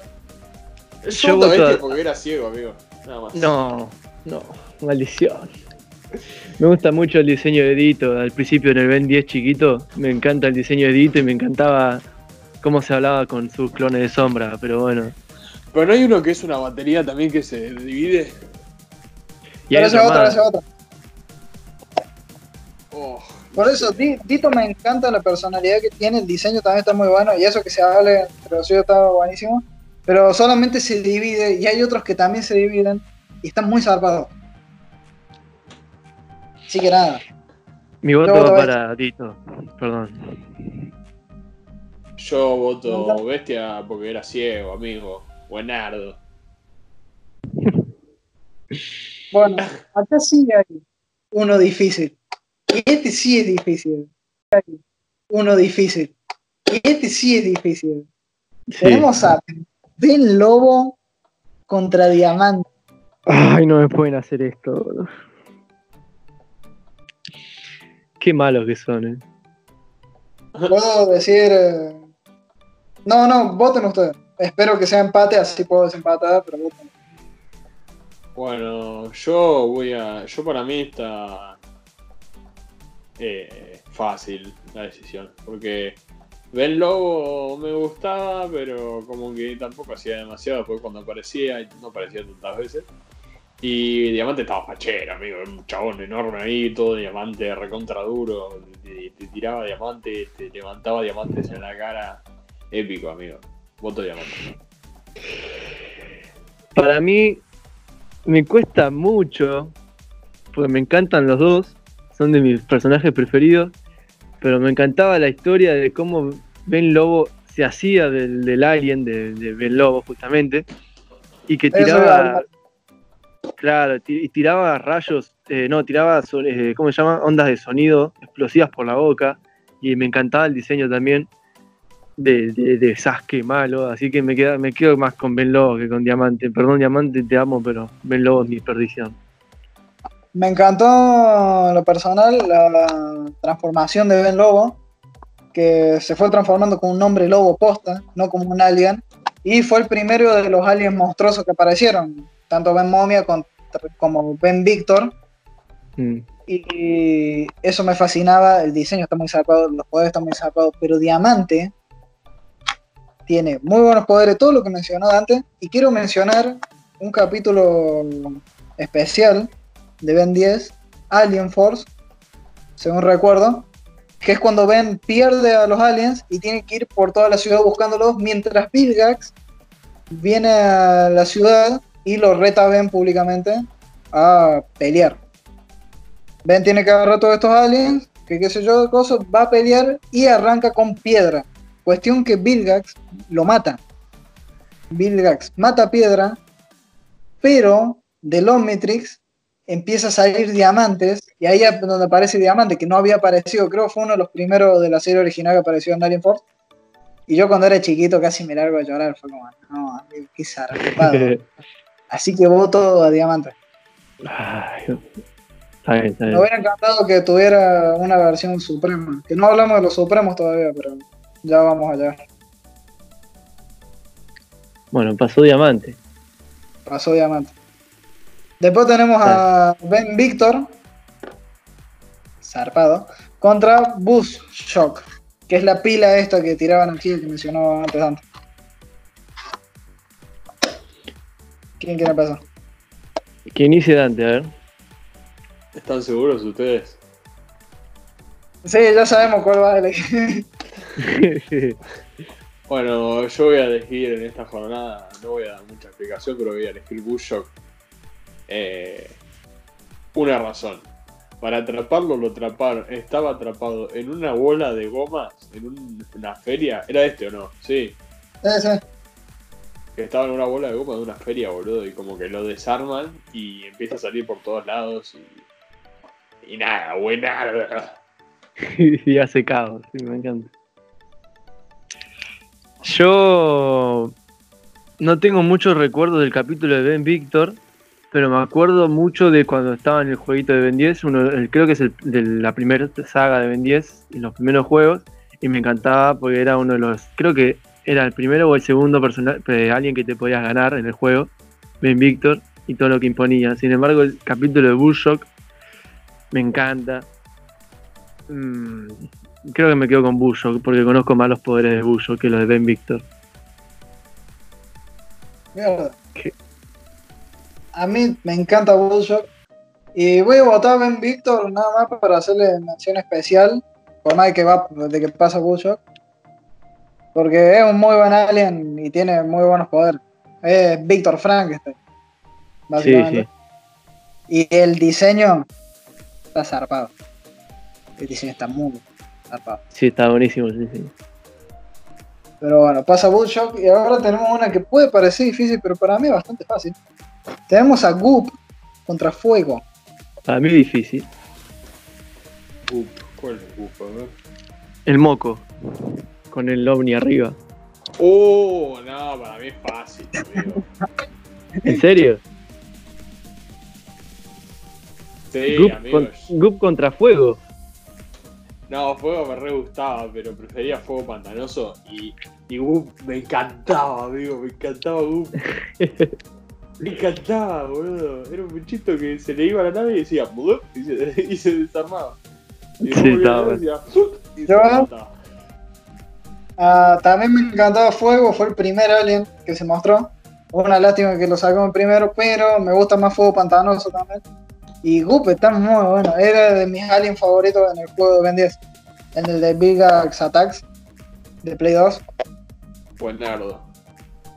Speaker 3: Yo
Speaker 5: Yo
Speaker 3: voto a este porque era ciego, amigo. Nada más.
Speaker 5: No, no, maldición. Me gusta mucho el diseño de Dito. Al principio en el Ben 10 chiquito, me encanta el diseño de Dito y me encantaba cómo se hablaba con sus clones de sombra, pero bueno.
Speaker 3: Pero no hay uno que es una batería también que se divide.
Speaker 5: Y hay
Speaker 2: Pero ese
Speaker 5: otro.
Speaker 3: Oh,
Speaker 2: Por eso, Di- Dito me encanta la personalidad que tiene, el diseño también está muy bueno, y eso que se hable entre los suyos está buenísimo. Pero solamente se divide, y hay otros que también se dividen, y están muy zarpados. Así que nada,
Speaker 5: Mi voto va para Dito. Perdón.
Speaker 3: yo voto bestia porque era ciego, amigo. Buenardo.
Speaker 2: bueno, acá sí hay uno difícil. Y este sí es difícil. Uno difícil. Y este sí es difícil.
Speaker 5: Sí.
Speaker 2: Tenemos a Ben Lobo contra Diamante.
Speaker 5: Ay, no me pueden hacer esto. boludo. Qué malos que son, eh.
Speaker 2: Puedo decir. eh, No, no, voten ustedes. Espero que sea empate, así puedo desempatar, pero voten.
Speaker 3: Bueno, yo voy a. Yo para mí está. Eh, fácil la decisión. Porque Ben Lobo me gustaba, pero como que tampoco hacía demasiado. Después cuando aparecía, no aparecía tantas veces. Y Diamante estaba fachero, amigo. Un chabón enorme ahí, todo diamante, recontra duro. Te, te tiraba diamante, te levantaba diamantes en la cara. Épico, amigo. Voto diamante.
Speaker 5: Para mí me cuesta mucho, porque me encantan los dos, son de mis personajes preferidos, pero me encantaba la historia de cómo Ben Lobo se hacía del, del alien, de, de Ben Lobo justamente, y que tiraba, claro, y tiraba rayos, eh, no, tiraba, eh, ¿cómo se llama? Ondas de sonido explosivas por la boca, y me encantaba el diseño también. De, de, de Sasuke malo, así que me, queda, me quedo más con Ben Lobo que con Diamante. Perdón, Diamante, te amo, pero Ben Lobo es mi perdición.
Speaker 2: Me encantó en lo personal la transformación de Ben Lobo, que se fue transformando con un hombre lobo posta, no como un alien, y fue el primero de los aliens monstruosos que aparecieron, tanto Ben Momia como Ben Victor,
Speaker 5: Mm.
Speaker 2: y eso me fascinaba, el diseño está muy zarpado, los poderes están muy zarpados, pero Diamante tiene muy buenos poderes, todo lo que mencionó antes, y quiero mencionar un capítulo especial de Ben 10, Alien Force, según recuerdo, que es cuando Ben pierde a los aliens y tiene que ir por toda la ciudad buscándolos, mientras Vilgax viene a la ciudad y lo reta a Ben públicamente a pelear. Ben tiene que agarrar a todos estos aliens, que qué sé yo, cosas, va a pelear y arranca con piedra. Cuestión que Vilgax lo mata. Vilgax mata a piedra, pero del Omnitrix empieza a salir diamantes, y ahí es donde aparece diamante, que no había aparecido, creo que fue uno de los primeros de la serie original que apareció en Alien Force. Y yo cuando era chiquito casi me largo a llorar, fue como, no, amigo, qué zarpado. Así que voto a diamante.
Speaker 5: Ay, está bien, está
Speaker 2: Me hubiera encantado que tuviera una versión suprema. Que no hablamos de los supremos todavía, pero ya vamos allá.
Speaker 5: Bueno, pasó Diamante.
Speaker 2: Pasó diamante. Después tenemos a Ben Victor, zarpado, contra Buzz Shock, que es la pila esta que tiraban aquí, que mencionó antes antes. ¿Quién quiere empezar?
Speaker 5: Que inicie Dante, a ver.
Speaker 3: ¿Están seguros ustedes?
Speaker 2: Sí, ya sabemos cuál va a elegir.
Speaker 3: Bueno, yo voy a elegir en esta jornada, no voy a dar mucha explicación, pero voy a elegir Bushok. Eh, una razón. Para atraparlo lo atraparon. Estaba atrapado en una bola de gomas, en un- una feria. ¿Era este o no? Sí.
Speaker 2: Sí, sí.
Speaker 3: Que estaba en una bola de goma de una feria, boludo. Y como que lo desarman y empieza a salir por todos lados. Y, y nada, buena.
Speaker 5: y hace caos, sí, me encanta. Yo no tengo muchos recuerdos del capítulo de Ben Victor, pero me acuerdo mucho de cuando estaba en el jueguito de Ben 10, uno, el- creo que es el, de la primera saga de Ben 10, en los primeros juegos, y me encantaba porque era uno de los, creo que era el primero o el segundo personaje, alguien que te podías ganar en el juego, Ben Victor, y todo lo que imponía. Sin embargo, el capítulo de Bullshock me encanta. Mm, creo que me quedo con Bullshock porque conozco más los poderes de Bullshock que los de Ben Victor.
Speaker 2: Mierda.
Speaker 5: ¿Qué?
Speaker 2: A mí me encanta Bullshock. Y voy a votar a Ben Victor nada más para hacerle mención especial. Por más de que, va, de que pasa Bullshock. Porque es un muy buen alien y tiene muy buenos poderes. Es Victor Frankenstein.
Speaker 5: Sí,
Speaker 2: Básicamente.
Speaker 5: sí.
Speaker 2: Y el diseño está zarpado. El diseño está muy zarpado.
Speaker 5: Sí, está buenísimo. Sí, sí.
Speaker 2: Pero bueno, pasa Bullshock y ahora tenemos una que puede parecer difícil, pero para mí es bastante fácil. Tenemos a Goop contra Fuego.
Speaker 5: Para mí difícil.
Speaker 3: Goop. ¿Cuál es Goop? A ver.
Speaker 5: El moco. Con el ovni arriba.
Speaker 3: Oh, no, para mí es fácil, amigo.
Speaker 5: ¿En serio?
Speaker 3: Sí,
Speaker 5: Goop,
Speaker 3: amigo.
Speaker 5: con- Goop contra fuego.
Speaker 3: No, Fuego me re gustaba, pero prefería Fuego Pantanoso y, y Goop me encantaba, amigo, me encantaba Goop. Me encantaba, boludo. Era un bichito que se le iba a la nave y decía y se, y se desarmaba. Y
Speaker 5: Sí, estaba
Speaker 3: decía y se.
Speaker 2: Ah, también me encantaba Fuego, fue el primer alien que se mostró. Una lástima que lo sacamos primero, pero me gusta más Fuego Pantanoso también. Y Goop está muy bueno, era de mis aliens favoritos en el juego de Ben 10. En el de Big Axe Attacks de Play 2.
Speaker 3: Buenardo.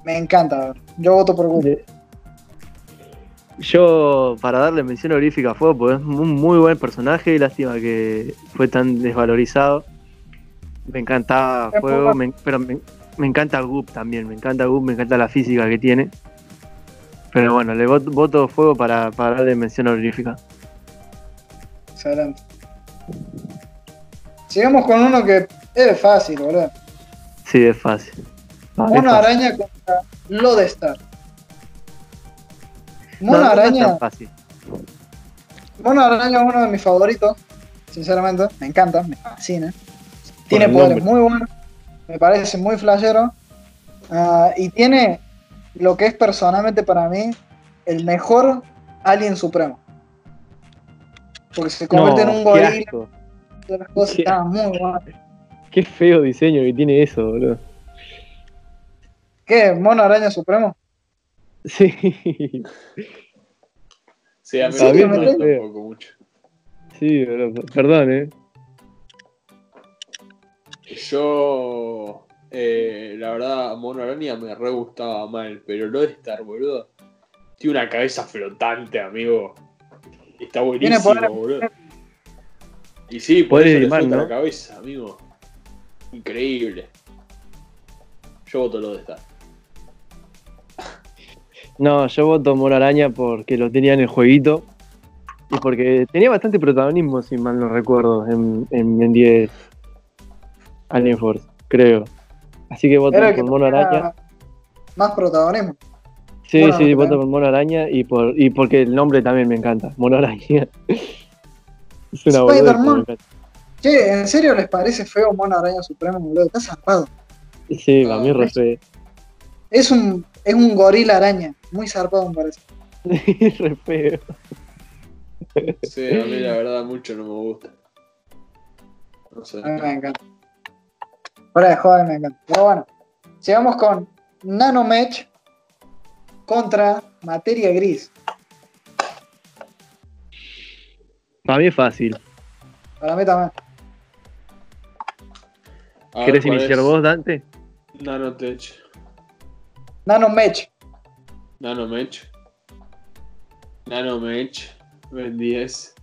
Speaker 2: Me encanta, yo voto por Goop.
Speaker 5: Yo, para darle mención honorífica a Fuego, porque es un muy buen personaje, lástima que fue tan desvalorizado. Me encantaba Fuego, me- pero me, me encanta Goop también, me encanta Goop, me encanta la física que tiene. Pero bueno, le voto, voto Fuego para, para darle mención honorífica.
Speaker 2: Excelente. Sigamos con uno que es fácil, boludo.
Speaker 5: Sí, es fácil. Es
Speaker 2: Mono
Speaker 5: fácil.
Speaker 2: araña contra Lodestar.
Speaker 5: No,
Speaker 2: Mono
Speaker 5: no,
Speaker 2: araña,
Speaker 5: fácil.
Speaker 2: Mono araña es uno de mis favoritos. Sinceramente, me encanta, me fascina. Tiene poderes muy buenos. Me parece muy flashero. Ah, y tiene lo que es personalmente para mí el mejor alien supremo. Porque se convierte
Speaker 5: No,
Speaker 2: en un gorila. todas las cosas,
Speaker 5: qué
Speaker 2: muy.
Speaker 5: Qué feo diseño que tiene eso, boludo.
Speaker 2: ¿Qué? ¿Mono araña supremo?
Speaker 5: Sí.
Speaker 3: Sí, a mí
Speaker 2: Sí,
Speaker 3: me
Speaker 2: me
Speaker 3: gusta
Speaker 2: entiendo.
Speaker 3: un poco mucho.
Speaker 5: Sí, boludo. Perdón, eh.
Speaker 3: Yo, eh, la verdad, Mono Araña me re gustaba mal, pero lo de estar, boludo. Tiene una cabeza flotante, amigo. Está buenísimo, boludo. Y sí, por
Speaker 5: Poderes
Speaker 3: eso le flota
Speaker 5: ¿no?
Speaker 3: la cabeza, amigo. Increíble. Yo voto lo de estar.
Speaker 5: No, yo voto Mono Araña porque lo tenía en el jueguito. Y porque tenía bastante protagonismo, si mal no recuerdo, en, en, Ben 10 Alien Force, creo. Así que voto por Mono Araña.
Speaker 2: Más protagonismo.
Speaker 5: Sí, sí, voto por Mono Araña y, por, y porque el nombre también me encanta. Mono Araña. es una
Speaker 2: Spider-Man. Che, ¿en serio les parece feo Mono Araña Supremo, boludo? Está zarpado.
Speaker 5: Sí, para mí
Speaker 3: Ah,
Speaker 5: re feo.
Speaker 2: Es un, es un gorila araña. Muy zarpado, me parece.
Speaker 5: re feo.
Speaker 3: Sí, a mí la verdad mucho no me gusta. No sé.
Speaker 2: A mí me encanta. Fuera de joder, me encanta. Pero bueno, sigamos con Nanomech contra Materia Gris.
Speaker 5: Para mí es fácil.
Speaker 2: Para mí también.
Speaker 3: A ver,
Speaker 5: ¿Querés
Speaker 3: ¿cuál
Speaker 5: iniciar
Speaker 3: es?
Speaker 5: vos, Dante?
Speaker 3: Nanotech.
Speaker 2: Nanomech.
Speaker 3: Nanomech. Nanomech. Ben 10.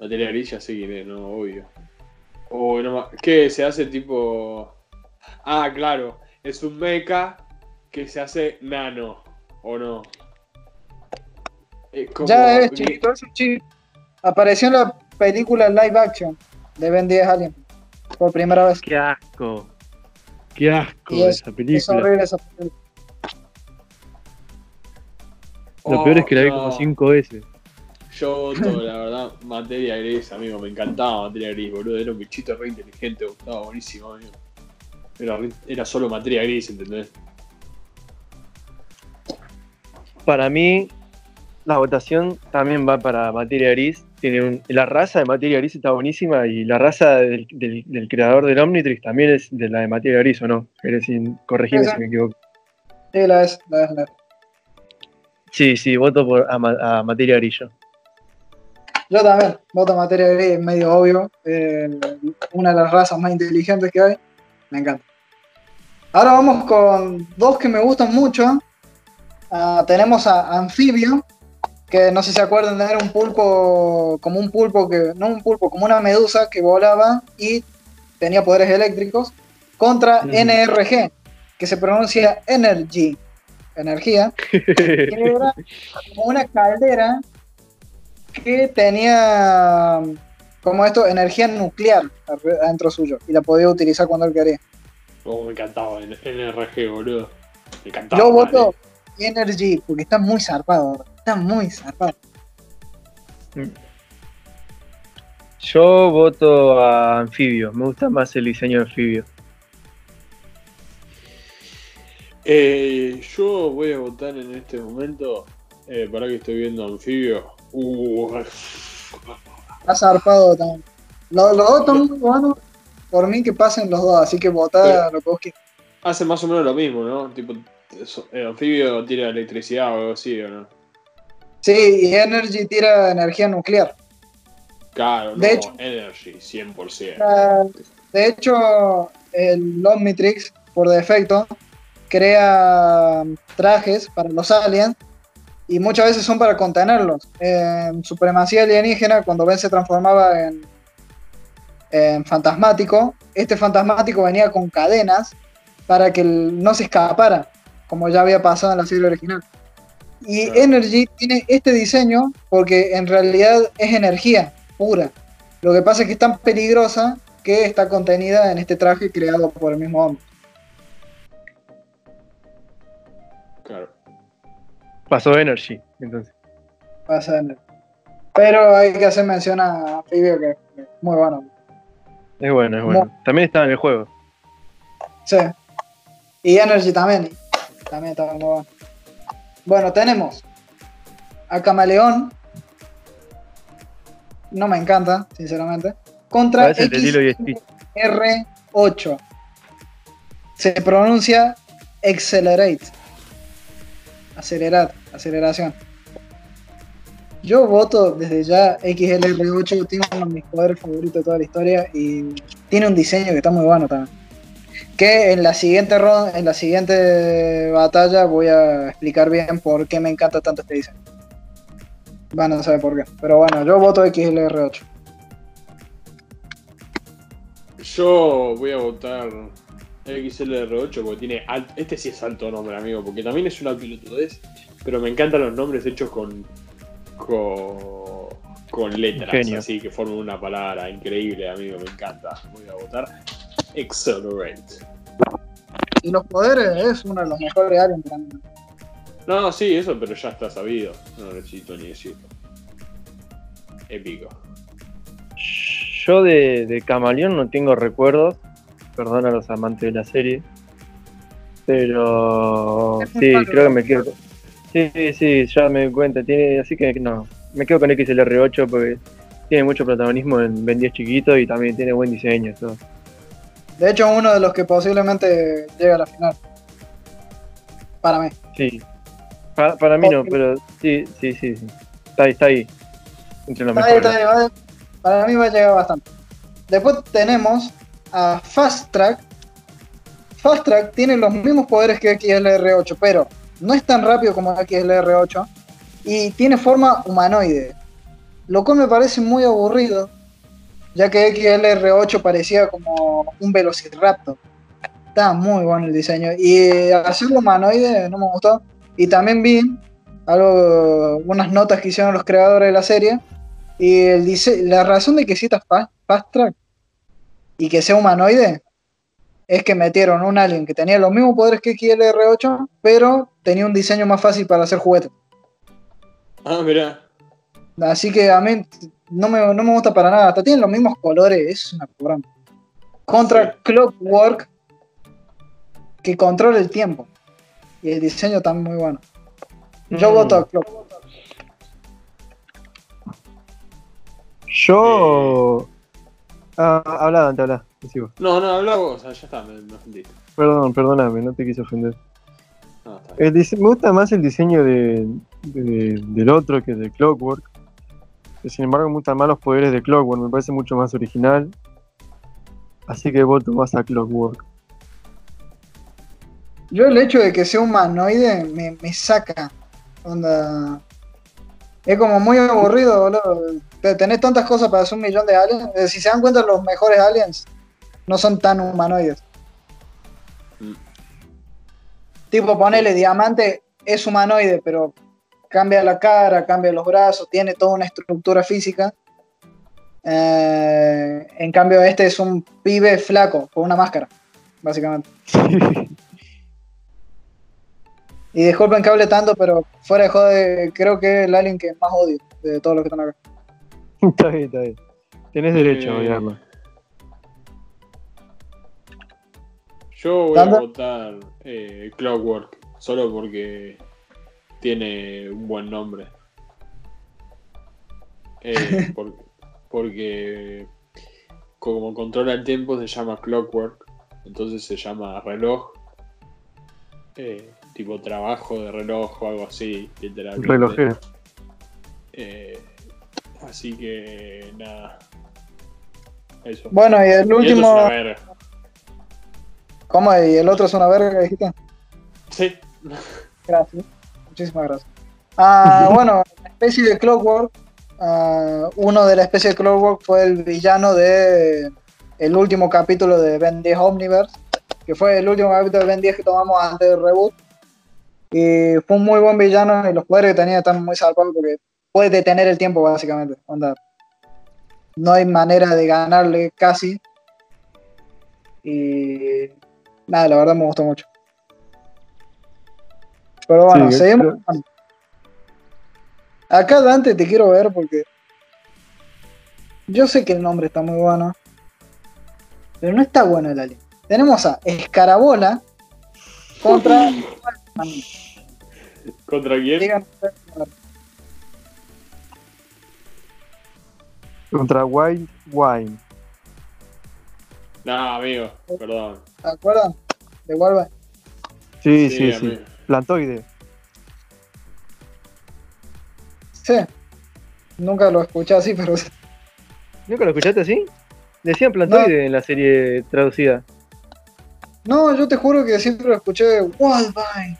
Speaker 3: Materia gris, ya sé quién es, no, obvio. Oh, no ¿Qué? Se hace tipo. Ah, claro. Es un mecha que se hace nano. ¿O no? Es como-
Speaker 2: Ya es chiquito, es un chico. Apareció en la película live action de Ben 10 Alien. Por primera vez.
Speaker 5: Qué asco. Qué asco
Speaker 2: es-
Speaker 5: esa
Speaker 2: Es
Speaker 5: película.
Speaker 2: horrible esa película.
Speaker 5: Lo peor es que la vi
Speaker 3: Oh,
Speaker 5: como
Speaker 3: no.
Speaker 5: 5 veces.
Speaker 3: Yo voto, la verdad, materia gris, amigo. Me encantaba materia gris, boludo. Era un bichito re inteligente, estaba buenísimo, amigo. Era, era solo materia gris, ¿entendés?
Speaker 5: Para mí, la votación también va para Materia Gris. Tiene un- la raza de Materia Gris está buenísima y la raza del, del- del creador del Omnitrix también es de la de Materia Gris, ¿o no? Eres sin, corregime
Speaker 2: Sí, sí.
Speaker 5: si me equivoco.
Speaker 2: Sí, la es, la es, la es.
Speaker 5: Sí, sí, voto por a, a Materia Gris yo.
Speaker 2: También, voto materia gris, es medio obvio. eh, una de las razas más inteligentes que hay. Me encanta. Ahora vamos con dos que me gustan mucho. Ah, tenemos a Anfibio, que no sé si se acuerdan, era un pulpo, como un pulpo que, no un pulpo, como una medusa que volaba y tenía poderes eléctricos, contra. NRG, que se pronuncia Energy, energía, que era como una caldera que tenía como esto, energía nuclear adentro suyo. Y la podía utilizar cuando él quería.
Speaker 3: Oh, me encantaba en NRG, boludo. Me encantaba.
Speaker 2: Yo
Speaker 3: vale.
Speaker 2: voto Energy porque está muy zarpado. Está muy zarpado.
Speaker 5: Yo voto a Anfibio. Me gusta más el diseño de Anfibio.
Speaker 3: Eh, yo voy a votar en este momento. Eh, para que estoy viendo Anfibio. Uh,
Speaker 2: Está zarpado también. Los, los dos están muy buenos. Por mí que pasen los dos, así que votá lo que vos quieras.
Speaker 3: hace más o menos lo mismo, ¿no? Tipo, el anfibio tira electricidad o algo así, ¿o no?
Speaker 2: Sí, y Energy tira energía nuclear.
Speaker 3: Claro,
Speaker 2: De
Speaker 3: no,
Speaker 2: hecho-
Speaker 3: Energy, 100%.
Speaker 2: Ah, De hecho, el Omnitrix, por defecto, crea trajes para los aliens y muchas veces son para contenerlos. En Supremacía Alienígena, cuando Ben se transformaba en, en fantasmático, este fantasmático venía con cadenas para que no se escapara, como ya había pasado en la serie original. Y
Speaker 3: Claro.
Speaker 2: Energy tiene este diseño porque en realidad es energía pura. Lo que pasa es que es tan peligrosa que está contenida en este traje creado por el mismo hombre.
Speaker 5: Pasó Energy, entonces.
Speaker 2: Pasa en- Pero hay que hacer mención a Fibio que es muy bueno.
Speaker 5: Es bueno, es bueno. También está en el juego.
Speaker 2: Sí. Y Energy también. También está muy bueno. Bueno, tenemos a Camaleón. No me encanta, sinceramente. Contra
Speaker 5: Parece el de Lilo y Stitch.
Speaker 2: XR8. Se pronuncia Accelerate. Acelerar, aceleración. Yo voto desde ya XLR8, tiene uno de mis poderes favoritos de toda la historia y tiene un diseño que está muy bueno también. Que en la siguiente ron- en la siguiente batalla voy a explicar bien por qué me encanta tanto este diseño. Van a saber por qué. Pero bueno, yo voto XLR8.
Speaker 3: Yo voy a votar XLR8 porque tiene alt- este sí es alto nombre, amigo, porque también es una pilotudez, pero me encantan los nombres hechos con con, con letras,
Speaker 5: Genio.
Speaker 3: así que forman una palabra increíble, amigo, me encanta. Voy a votar Accelerate.
Speaker 2: Y los poderes es uno de los mejores aliens también.
Speaker 3: No, sí, eso, pero ya está sabido. No necesito ni decirlo. Épico.
Speaker 5: Yo de, de Camaleón no tengo recuerdos. Perdón a los amantes de la serie. Pero sí,
Speaker 2: malo.
Speaker 5: creo que me quedo. con- Sí, sí, ya me doy cuenta. Tiene, así que no. Me quedo con XLR8 porque tiene mucho protagonismo en Ben 10 chiquito y también tiene buen diseño. Todo.
Speaker 2: De hecho, uno de los que posiblemente llega a la final. Para mí.
Speaker 5: Sí. Para, para mí no, pero sí, sí, sí. sí. Está ahí, está ahí. Entre los
Speaker 2: Está ahí, está ahí, para mí va a llegar bastante. Después tenemos a Fast Track. Fast Track tiene los mismos poderes que XLR8, pero no es tan rápido como XLR8 y tiene forma humanoide. Lo cual me parece muy aburrido, ya que XLR8 parecía como un Velociraptor. Está muy bueno el diseño. Y hacerlo humanoide no me gustó. Y también vi algo, unas notas que hicieron los creadores de la serie. Y el la razón de que exista Fast, Fast Track y que sea humanoide es que metieron un alien que tenía los mismos poderes que XLR8, pero tenía un diseño más fácil para hacer juguetes.
Speaker 3: Ah, mirá.
Speaker 2: Así que a mí no me, no me gusta para nada. Hasta tienen los mismos colores, es una programa. Contra
Speaker 3: Sí.
Speaker 2: Clockwork, que controla el tiempo. Y el diseño también muy bueno. Yo
Speaker 5: Mm.
Speaker 2: voto a Clockwork.
Speaker 5: Yo. Ah, habla, Dante, habla.
Speaker 3: No, no, habla vos, ah, ya está, me, me ofendiste.
Speaker 5: Perdón, perdóname, no te quise ofender.
Speaker 3: No, está bien.
Speaker 5: El me gusta más el diseño de, de- del otro que de Clockwork. Sin embargo, me gustan más los poderes de Clockwork, me parece mucho más original. Así que voto más a Clockwork.
Speaker 2: Yo el hecho de que sea humanoide me, me saca. Onda. Es como muy aburrido, boludo. Te- Tenés tantas cosas para hacer un millón de aliens. Eh, Si se dan cuenta, los mejores aliens no son tan humanoides.
Speaker 3: Mm.
Speaker 2: Tipo, ponele diamante, es humanoide, pero cambia la cara, cambia los brazos, tiene toda una estructura física. Eh, en cambio, este es un pibe flaco con una máscara, básicamente. Y disculpen que hable tanto, pero fuera de joder, creo que es el alien que más odio de todos los que están acá.
Speaker 5: está bien, está bien. Tenés derecho a
Speaker 3: Eh,
Speaker 5: odiarlo.
Speaker 3: Yo voy a votar eh, Clockwork, solo porque tiene un buen nombre. Eh, por- porque como controla el tiempo se llama Clockwork, entonces se llama reloj. Eh, tipo trabajo de reloj o algo así, literalmente.
Speaker 5: Relojero.
Speaker 3: Eh, así que nada. Eso.
Speaker 2: Bueno, y el
Speaker 3: Y esto es
Speaker 2: último.
Speaker 3: una verga.
Speaker 2: ¿Cómo? ¿Y el otro es una verga que dijiste?
Speaker 3: Sí.
Speaker 2: Gracias. Muchísimas gracias. Ah, bueno, la especie de Clockwork. ah, uno de la especie de Clockwork fue el villano de el último capítulo de Ben 10 Omniverse, que fue el último capítulo de Ben 10 que tomamos antes del reboot. Y fue un muy buen villano y los poderes que tenía están muy salvados porque puede detener el tiempo básicamente. Onda, no hay manera de ganarle casi. Y nada, la verdad me gustó mucho. Pero bueno,
Speaker 5: Sí,
Speaker 2: seguimos.
Speaker 5: creo-
Speaker 2: Acá Dante te quiero ver porque yo sé que el nombre está muy bueno, pero no está bueno el alien. Tenemos a Escarabola contra.
Speaker 3: ¿Contra quién?
Speaker 2: Digan-
Speaker 5: Contra White Wine.
Speaker 3: No, amigo, perdón.
Speaker 2: ¿Se acuerdan? De Wolverine.
Speaker 5: Sí, sí, sí.
Speaker 3: amigo.
Speaker 5: Plantoide.
Speaker 2: Sí. Nunca lo escuché así, pero
Speaker 5: ¿Nunca lo escuchaste así? Decían plantoide en la serie traducida.
Speaker 2: no, yo te juro que siempre lo escuché de Wolverine.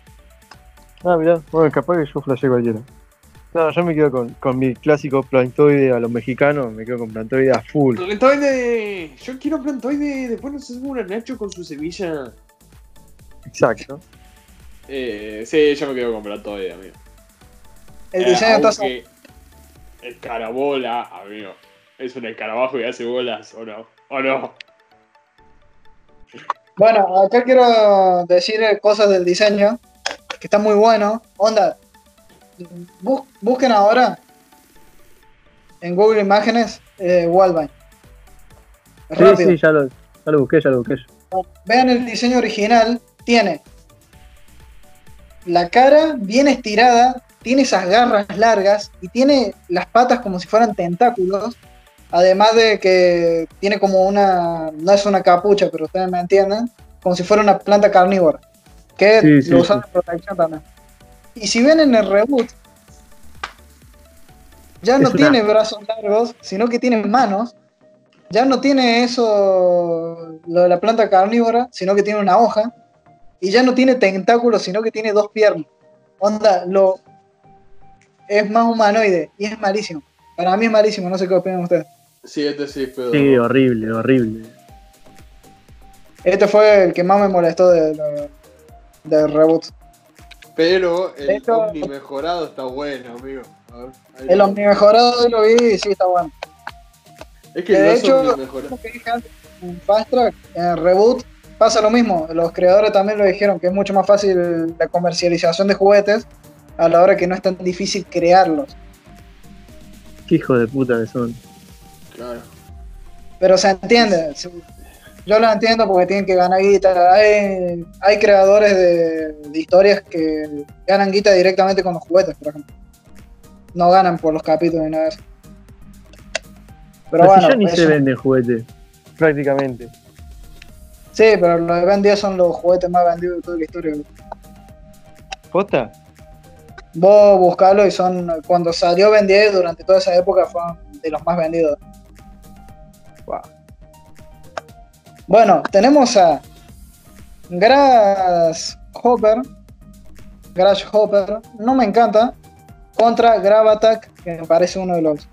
Speaker 5: Ah, mirá. Bueno, capaz que yo flashé cualquiera. No, yo me quedo con, con mi clásico plantoide a los mexicanos. Me quedo con plantoide a full.
Speaker 3: Plantoide, yo quiero plantoide. Después nos hacemos una Nacho con su semilla.
Speaker 5: Exacto.
Speaker 3: Eh, sí, yo me quedo con plantoide, amigo.
Speaker 2: El
Speaker 3: Eh,
Speaker 2: diseño está
Speaker 3: aunque Escarabola, amigo. Es un escarabajo y hace bolas, ¿o no? ¿O no?
Speaker 2: Bueno, acá quiero decir cosas del diseño, que está muy bueno. Onda, bus- busquen ahora en Google Imágenes eh.
Speaker 5: Sí,
Speaker 2: Rápido.
Speaker 5: sí, ya lo, ya lo busqué, ya lo busqué.
Speaker 2: Vean el diseño original, tiene la cara bien estirada, tiene esas garras largas y tiene las patas como si fueran tentáculos. Además de que tiene como una, no es una capucha, pero ustedes me entienden, como si fuera una planta carnívora, que
Speaker 5: Sí, sí,
Speaker 2: lo usan
Speaker 5: sí.
Speaker 2: en protección también. Y si ven en el reboot, ya no
Speaker 5: Es una-
Speaker 2: tiene brazos largos, sino que tiene manos. Ya no tiene eso, lo de la planta carnívora, sino que tiene una hoja. Y ya no tiene tentáculos, sino que tiene dos piernas. Onda, lo. Es más humanoide y es malísimo. Para mí es malísimo, no sé qué opinan ustedes.
Speaker 3: Sí, este sí es pedo.
Speaker 5: Sí, horrible, horrible.
Speaker 2: Este fue el que más me molestó de, de- del reboot.
Speaker 3: Pero el
Speaker 2: De hecho-
Speaker 3: Omni mejorado está bueno, amigo. A ver, ahí
Speaker 2: El Omni mejorado lo vi y sí está bueno.
Speaker 3: Es que
Speaker 2: de
Speaker 3: no es
Speaker 2: hecho-
Speaker 3: Omni mejorado.
Speaker 2: Como que dije antes, en Fast Track, en el reboot, pasa lo mismo. Los creadores también lo dijeron, que es mucho más fácil la comercialización de juguetes a la hora que no es tan difícil crearlos.
Speaker 5: Qué hijo de puta que son.
Speaker 3: Claro.
Speaker 2: Pero se entiende. Yo lo entiendo porque tienen que ganar guita. Hay, hay creadores de, de historias que ganan guita directamente con los juguetes, por ejemplo. No ganan por los capítulos ni nada de eso. Pero bueno,
Speaker 5: ya ni
Speaker 2: eso-
Speaker 5: se venden juguetes. Prácticamente.
Speaker 2: sí, pero los de Ben 10 son los juguetes más vendidos de toda la historia.
Speaker 5: ¿Posta?
Speaker 2: Vos buscalo y son. Cuando salió Ben 10 durante toda esa época fueron de los más vendidos. Bueno, tenemos a Grasshopper. Grasshopper, no me encanta. Contra Gravatak, que me parece uno de los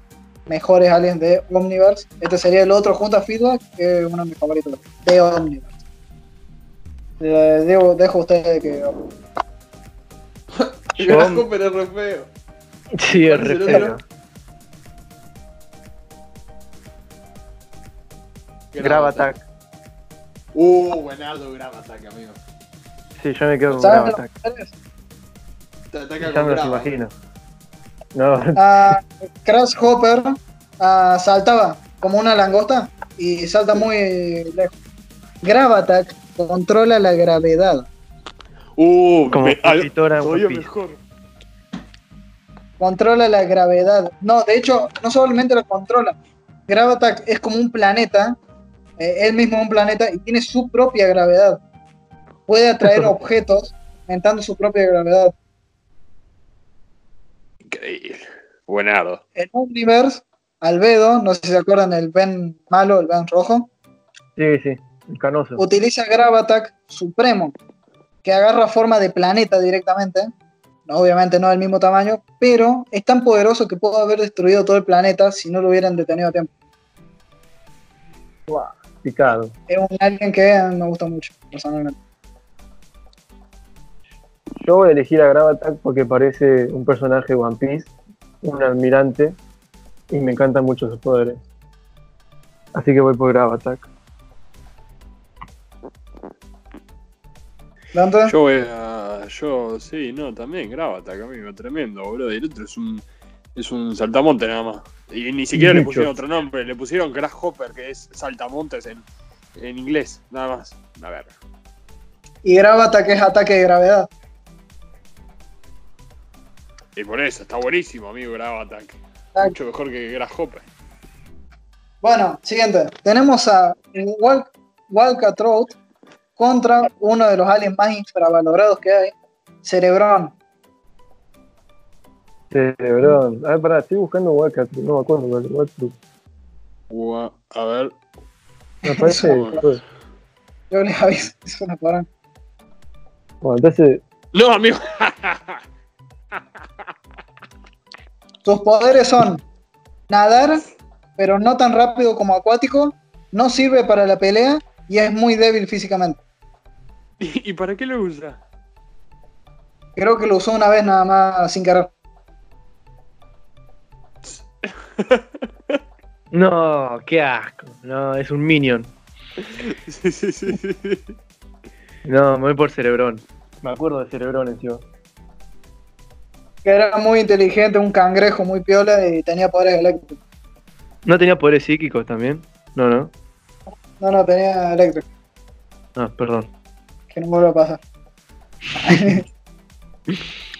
Speaker 2: mejores aliens de Omniverse. Este sería el otro junto a Feedback, que es uno de mis favoritos de Omniverse. Eh, dejo, dejo a ustedes que.
Speaker 3: Grasshopper es re feo.
Speaker 5: Sí, es
Speaker 3: ¿Cuál es
Speaker 5: re feo.
Speaker 3: otro?
Speaker 5: Gravatak.
Speaker 3: Uh, buenardo Gravatak, amigo.
Speaker 5: Sí, yo me quedo con
Speaker 2: ¿Saben los
Speaker 5: Gravatak.
Speaker 2: poderes?
Speaker 3: Te ataca
Speaker 5: Ya
Speaker 3: con
Speaker 5: me los
Speaker 3: Grava.
Speaker 5: imagino. No,
Speaker 2: Ah, Crash Hopper ah, saltaba como una langosta y salta muy lejos. Gravatak controla la gravedad.
Speaker 3: Uh,
Speaker 5: como
Speaker 3: me, al- mejor.
Speaker 2: Controla la gravedad. No, de hecho, no solamente la controla. Gravatak es como un planeta. Eh, él mismo es un planeta y tiene su propia gravedad. Puede atraer objetos aumentando su propia gravedad.
Speaker 3: Increíble. Buenardo.
Speaker 2: En Omniverse, Albedo, no sé si se acuerdan el Ben malo, el Ben rojo,
Speaker 5: Sí, sí, el canoso.
Speaker 2: utiliza Gravatak Supremo, que agarra forma de planeta directamente. No, Obviamente no del mismo tamaño, pero es tan poderoso que pudo haber destruido todo el planeta si no lo hubieran detenido a tiempo.
Speaker 5: Picado.
Speaker 2: Es un alien que me gusta mucho, personalmente.
Speaker 5: Yo voy a elegir a Gravatak porque parece un personaje de One Piece, un almirante, y me encantan mucho sus poderes. Así que voy por Gravatak.
Speaker 2: Dante,
Speaker 1: Yo voy a. Yo, sí, no, también, Gravatak, amigo, tremendo, boludo. Y el otro es un. Es un saltamonte nada más. Y ni siquiera le pusieron otro nombre, le pusieron Grasshopper, que es saltamontes en, en inglés, nada más. A ver.
Speaker 2: y Gravatak es ataque de gravedad.
Speaker 1: Y por eso, está buenísimo, amigo, Gravatak.
Speaker 2: Ah.
Speaker 1: Mucho mejor que Grasshopper.
Speaker 2: Bueno, siguiente. Tenemos a Wal Walcatrout contra uno de los aliens más infravalorados que hay, Cerebrón.
Speaker 5: Cerebrón. A ver, pará, estoy buscando Wildcat, no me acuerdo cuál es
Speaker 1: A ver.
Speaker 5: Me parece.
Speaker 1: Eso.
Speaker 5: pues,
Speaker 2: Yo les aviso, es una porra.
Speaker 5: Bueno, entonces,
Speaker 1: No, amigo.
Speaker 2: Sus poderes son nadar, pero no tan rápido como acuático, no sirve para la pelea y es muy débil físicamente.
Speaker 1: ¿Y, y para qué lo usa?
Speaker 2: Creo que lo usó una vez nada más sin querer.
Speaker 5: No, qué asco. No, es un minion.
Speaker 1: Sí, sí, sí, sí.
Speaker 5: No, me voy por Cerebrón. Me acuerdo de Cerebrón encima.
Speaker 2: Que era muy inteligente, un cangrejo muy piola y tenía poderes eléctricos.
Speaker 5: ¿No tenía poderes psíquicos también? No, no.
Speaker 2: No, no, tenía eléctrico.
Speaker 5: Ah, perdón.
Speaker 2: Que no me vuelva a pasar.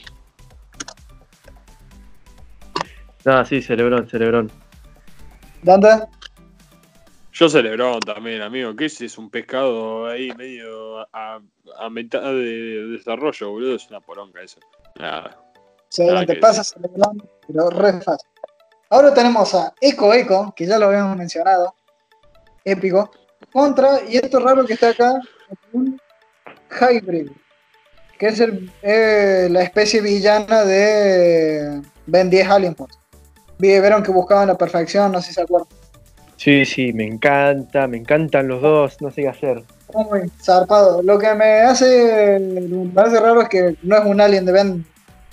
Speaker 5: No, sí, Cerebrón, Cerebrón.
Speaker 2: Dante,
Speaker 1: Yo celebrón también, amigo. ¿Qué es? Es un pescado ahí medio a, a mitad de desarrollo, boludo. Es una poronga eso. Nada.
Speaker 2: Excelente,
Speaker 1: que
Speaker 2: pasa celebrando, pero re fácil. Ahora tenemos a Eco Eco, que ya lo habíamos mencionado, épico, contra, y esto es raro que está acá, un Hybrid, que es el, eh, la especie villana de Ben 10 Alien Force. Vi- Vieron que buscaban la perfección, no sé si se acuerdan.
Speaker 5: Sí, sí, me encanta, me encantan los dos, no sé qué hacer.
Speaker 2: Muy zarpado. Lo que me hace, me parece raro es que no es un alien de Ben,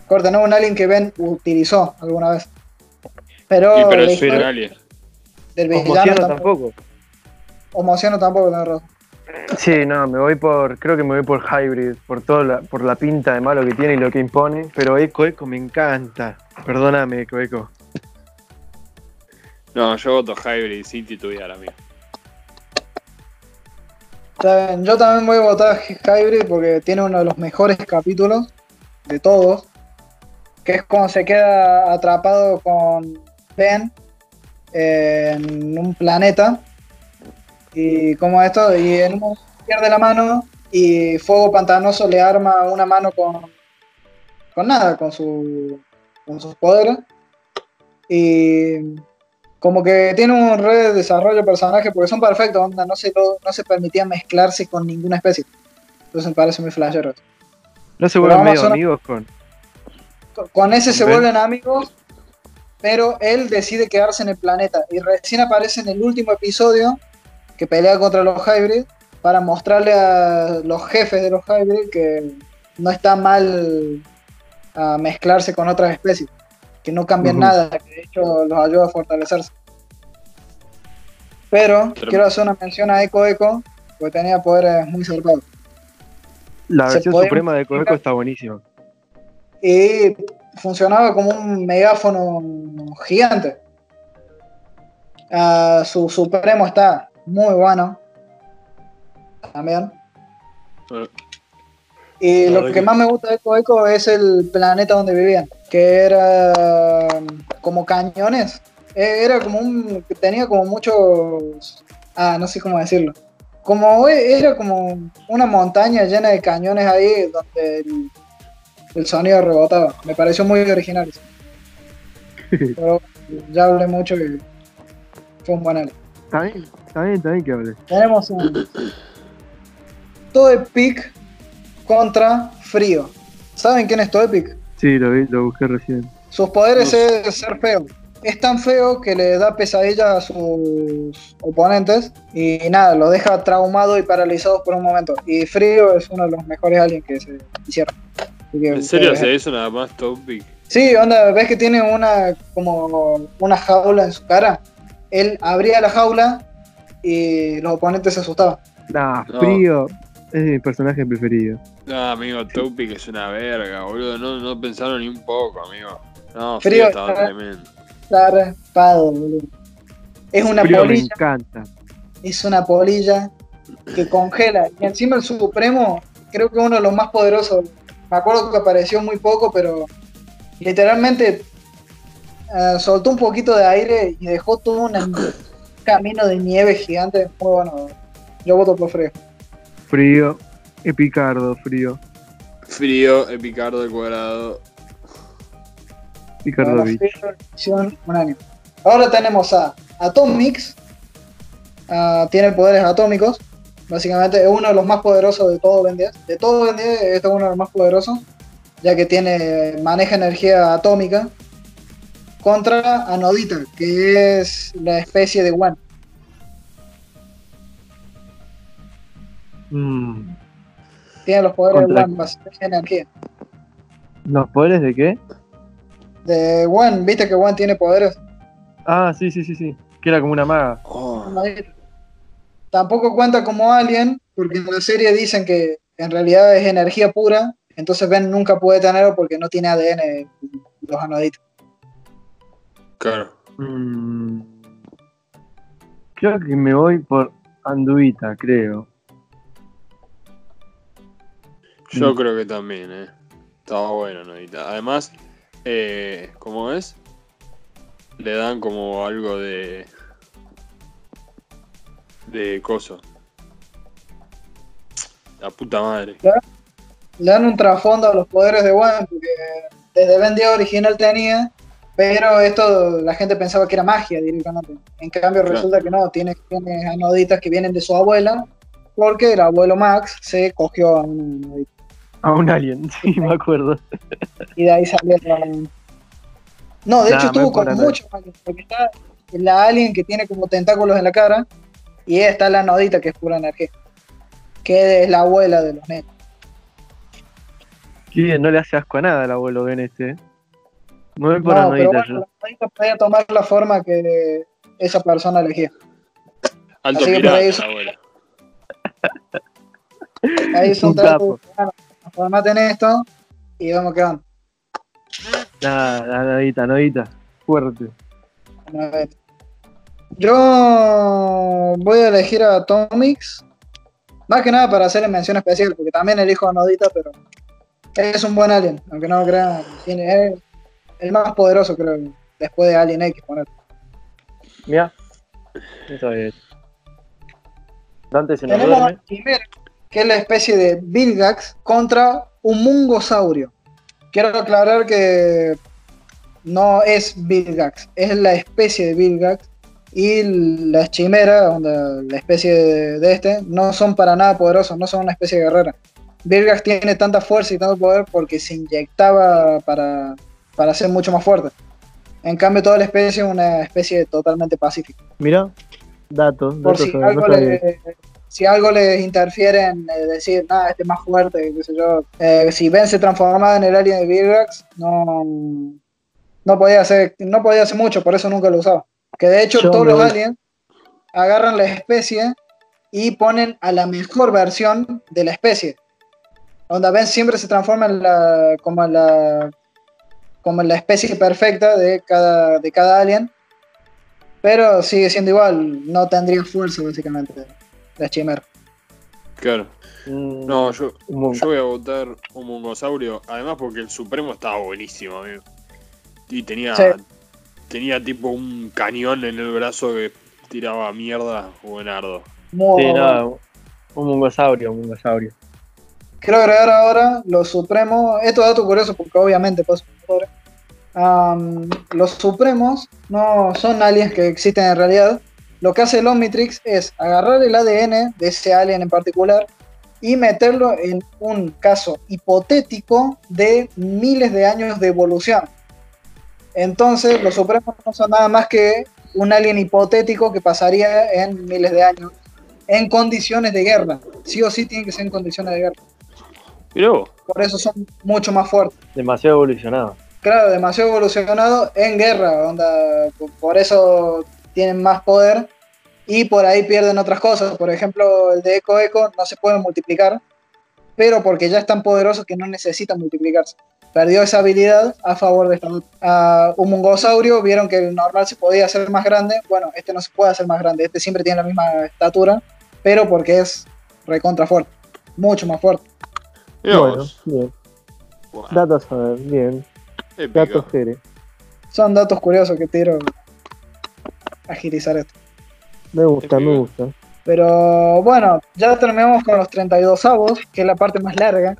Speaker 2: corta, no es un alien que Ben utilizó alguna vez. Pero,
Speaker 1: pero es un alien.
Speaker 2: del villano tampoco.
Speaker 5: tampoco.
Speaker 2: Homociano tampoco.
Speaker 5: Sí, no, me voy por, creo que me voy por Hybrid, por toda la, por la pinta de malo que tiene y lo que impone, pero Eco Eco me encanta. Perdóname, Eco Eco.
Speaker 1: No, yo voto Hybrid sin titubear, amigo.
Speaker 2: Está bien, Yo también voy a votar Hybrid porque tiene uno de los mejores capítulos de todos, que es cuando se queda atrapado con Ben en un planeta y como esto, y momento pierde la mano y Fuego Pantanoso le arma una mano con, con nada, con, su, con sus poderes. Y como que tiene un re desarrollo de personaje porque son perfectos, onda, no se, lo- no se permitía mezclarse con ninguna especie. Entonces me parece muy flashero.
Speaker 5: No se vuelven medio amigos con.
Speaker 2: Con- Con ese se
Speaker 5: Ben.
Speaker 2: vuelven amigos, pero él decide quedarse en el planeta. Y recién aparece en el último episodio que pelea contra los Hybrid para mostrarle a los jefes de los Hybrid que no está mal a mezclarse con otras especies, que no cambian nada, que de hecho los ayuda a fortalecerse. Pero
Speaker 1: Pero-
Speaker 2: quiero hacer una mención a Eco Eco, porque tenía poderes muy zarpados.
Speaker 5: La versión
Speaker 2: podía-
Speaker 5: suprema de Coeco está buenísima.
Speaker 2: Y funcionaba como un megáfono gigante. Ah, su Supremo está muy bueno. También. Y lo que más me gusta de Eco Eco es el planeta donde vivían, que era mm, como cañones. Eh, Era como un. tenía como muchos. Ah, no sé cómo decirlo. Como e- era como una montaña llena de cañones ahí donde el, el sonido rebotaba. Me pareció muy original. eso. Pero ya hablé mucho y fue un buen anime.
Speaker 5: Está bien, está bien, está bien que hables.
Speaker 2: Tenemos un Toepic contra Frío. ¿Saben quién es Toepic?
Speaker 5: Sí, lo vi, lo busqué recién.
Speaker 2: Sus poderes
Speaker 1: No.
Speaker 2: es ser feo. Es tan feo que le da pesadillas a sus oponentes y nada, lo deja traumado y paralizado por un momento. Y Frío es uno de los mejores aliens que se hicieron. Que
Speaker 1: ¿En serio
Speaker 2: ustedes-
Speaker 1: hace eso nada más Topic?
Speaker 2: Sí, onda, ves que tiene una como una jaula en su cara. Él abría la jaula y los oponentes se asustaban.
Speaker 5: Nah,
Speaker 1: No.
Speaker 5: frío. Es mi personaje preferido.
Speaker 1: No, amigo, Topic es una verga, boludo. No, no pensaron ni un poco, amigo. No,
Speaker 2: Frío
Speaker 1: Frío estaba
Speaker 2: está-
Speaker 1: tremendo.
Speaker 2: Está raspado, boludo. Es una
Speaker 5: frío me
Speaker 2: polilla.
Speaker 5: encanta.
Speaker 2: es una polilla que congela. Y encima el Supremo, creo que uno de los más poderosos. Me acuerdo que apareció muy poco, pero literalmente eh, soltó un poquito de aire y dejó todo un camino de nieve gigante. Muy bueno. Yo voto por Frío.
Speaker 5: Frío. Epicardo, frío.
Speaker 1: Frío, Epicardo al cuadrado.
Speaker 5: Picardo
Speaker 2: año. Ahora tenemos a Atomix. ah, tiene poderes atómicos. Básicamente es uno de los más poderosos de todo Ben 10. De todo Ben 10, este es uno de los más poderosos. Ya que tiene maneja energía atómica. Contra Anodita, que es la especie de Wan.
Speaker 5: Mm.
Speaker 2: Tiene los poderes de Wan, básicamente energía.
Speaker 5: ¿Los poderes de qué?
Speaker 2: De Wan, viste que Wan tiene poderes.
Speaker 5: Ah, sí, sí, sí, sí. Que era como una maga.
Speaker 1: Oh,
Speaker 2: Tampoco cuenta como alien, porque en la serie dicen que en realidad es energía pura, entonces Ben nunca puede tenerlo porque no tiene ADN los anoditos.
Speaker 1: claro.
Speaker 5: Mm. Creo que me voy por Anduita, creo.
Speaker 1: Yo
Speaker 5: Mm.
Speaker 1: creo que también, eh. Estaba bueno, Nodita. Además, eh, ¿cómo es? Le dan como algo de. de coso. La puta madre.
Speaker 2: Le dan un trasfondo a los poderes de Wan, porque desde Ben 10 original tenía, pero esto la gente pensaba que era magia directamente. En cambio
Speaker 1: Claro.
Speaker 2: resulta que no, tiene, tiene anoditas que vienen de su abuela, porque el abuelo Max se cogió a una anodita.
Speaker 5: A un alien, sí, me acuerdo.
Speaker 2: y de ahí salió la... No, de
Speaker 5: Nah,
Speaker 2: hecho
Speaker 5: me
Speaker 2: estuvo con muchos aliens, porque está la alien que tiene como tentáculos en la cara y está la nodita que es pura energía, que es la abuela de los netos.
Speaker 5: Qué bien, no le hace asco a nada al abuelo Ben este. Me voy por
Speaker 2: No, pero bueno,
Speaker 5: yo.
Speaker 2: la nodita podía tomar la forma que esa persona elegía.
Speaker 1: Alto
Speaker 2: Así que por ahí
Speaker 1: la
Speaker 2: es-
Speaker 1: abuela.
Speaker 2: Ahí es formaten esto y vamos que van.
Speaker 5: Nada, Anodita, Anodita. Fuerte.
Speaker 2: A ver. Yo voy a elegir a Tomix. Más que nada para hacerle mención especial, porque también elijo a Nodita, pero es un buen alien, aunque no lo crean. Tiene, es el más poderoso, creo, después de Alien X. Poner.
Speaker 5: Mira. Eso es. Dante se nos
Speaker 2: Tenemos
Speaker 5: duerme.
Speaker 2: Que es la especie de Vilgax, contra un mungosaurio. Quiero aclarar que no es Vilgax, es la especie de Vilgax. Y las chimeras, la especie de, este, no son para nada poderosos, no son una especie de guerrera. Vilgax tiene tanta fuerza y tanto poder porque se inyectaba para, para ser mucho más fuerte. En cambio, toda la especie es una especie totalmente pacífica.
Speaker 5: Mira. Datos,
Speaker 2: Por
Speaker 5: datos
Speaker 2: si algo,
Speaker 5: no sabía.
Speaker 2: le, si algo les interfiere en eh, decir, nada, este es más fuerte, qué sé yo. Eh, si Ben se transformaba en el alien de Vilgax, no, no podía hacer, no podía hacer mucho, por eso nunca lo usaba. Que de hecho
Speaker 5: Yo
Speaker 2: todos los aliens agarran la especie y ponen a la mejor versión de la especie. Onda Ben siempre se transforma en la, como, en la, como en la especie perfecta de cada, de cada alien. Pero sigue siendo igual, no tendría fuerza básicamente la chimera.
Speaker 1: Claro.
Speaker 5: Mm,
Speaker 1: No, yo, yo voy a votar un mongosaurio. Además, porque el Supremo estaba buenísimo, amigo. Y tenía,
Speaker 2: Sí.
Speaker 1: tenía tipo un cañón en el brazo que tiraba mierda
Speaker 5: Sí, no, un mongosaurio, un mongosaurio.
Speaker 2: Quiero agregar ahora los supremos. Esto es dato curioso porque obviamente pasa Am, Los supremos no son aliens que existen en realidad. Lo que hace el Omnitrix es agarrar el ADN de ese alien en particular y meterlo en un caso hipotético de miles de años de evolución. Entonces, los supremos no son nada más que un alien hipotético que pasaría en miles de años en condiciones de guerra. Sí o sí tienen que ser en condiciones de guerra.
Speaker 1: Vos.
Speaker 2: Por eso son mucho más fuertes.
Speaker 5: Demasiado evolucionado.
Speaker 2: Claro, demasiado evolucionado en guerra, onda, por eso tienen más poder y por ahí pierden otras cosas. Por ejemplo, el de Eco Eco no se puede multiplicar, pero porque ya es tan poderoso que no necesita multiplicarse. Perdió esa habilidad a favor de esta. A un mongosaurio vieron que el normal se podía hacer más grande. Bueno, este no se puede hacer más grande, este siempre tiene la misma estatura, pero porque es recontra fuerte, mucho más fuerte.
Speaker 5: Bueno, bien. Datos, a ver, bien.
Speaker 1: épico.
Speaker 5: Datos Jere.
Speaker 2: Son datos curiosos que tiro agilizar esto.
Speaker 5: Me gusta, me gusta.
Speaker 2: Pero bueno, ya terminamos con los 32 avos, que es la parte más larga.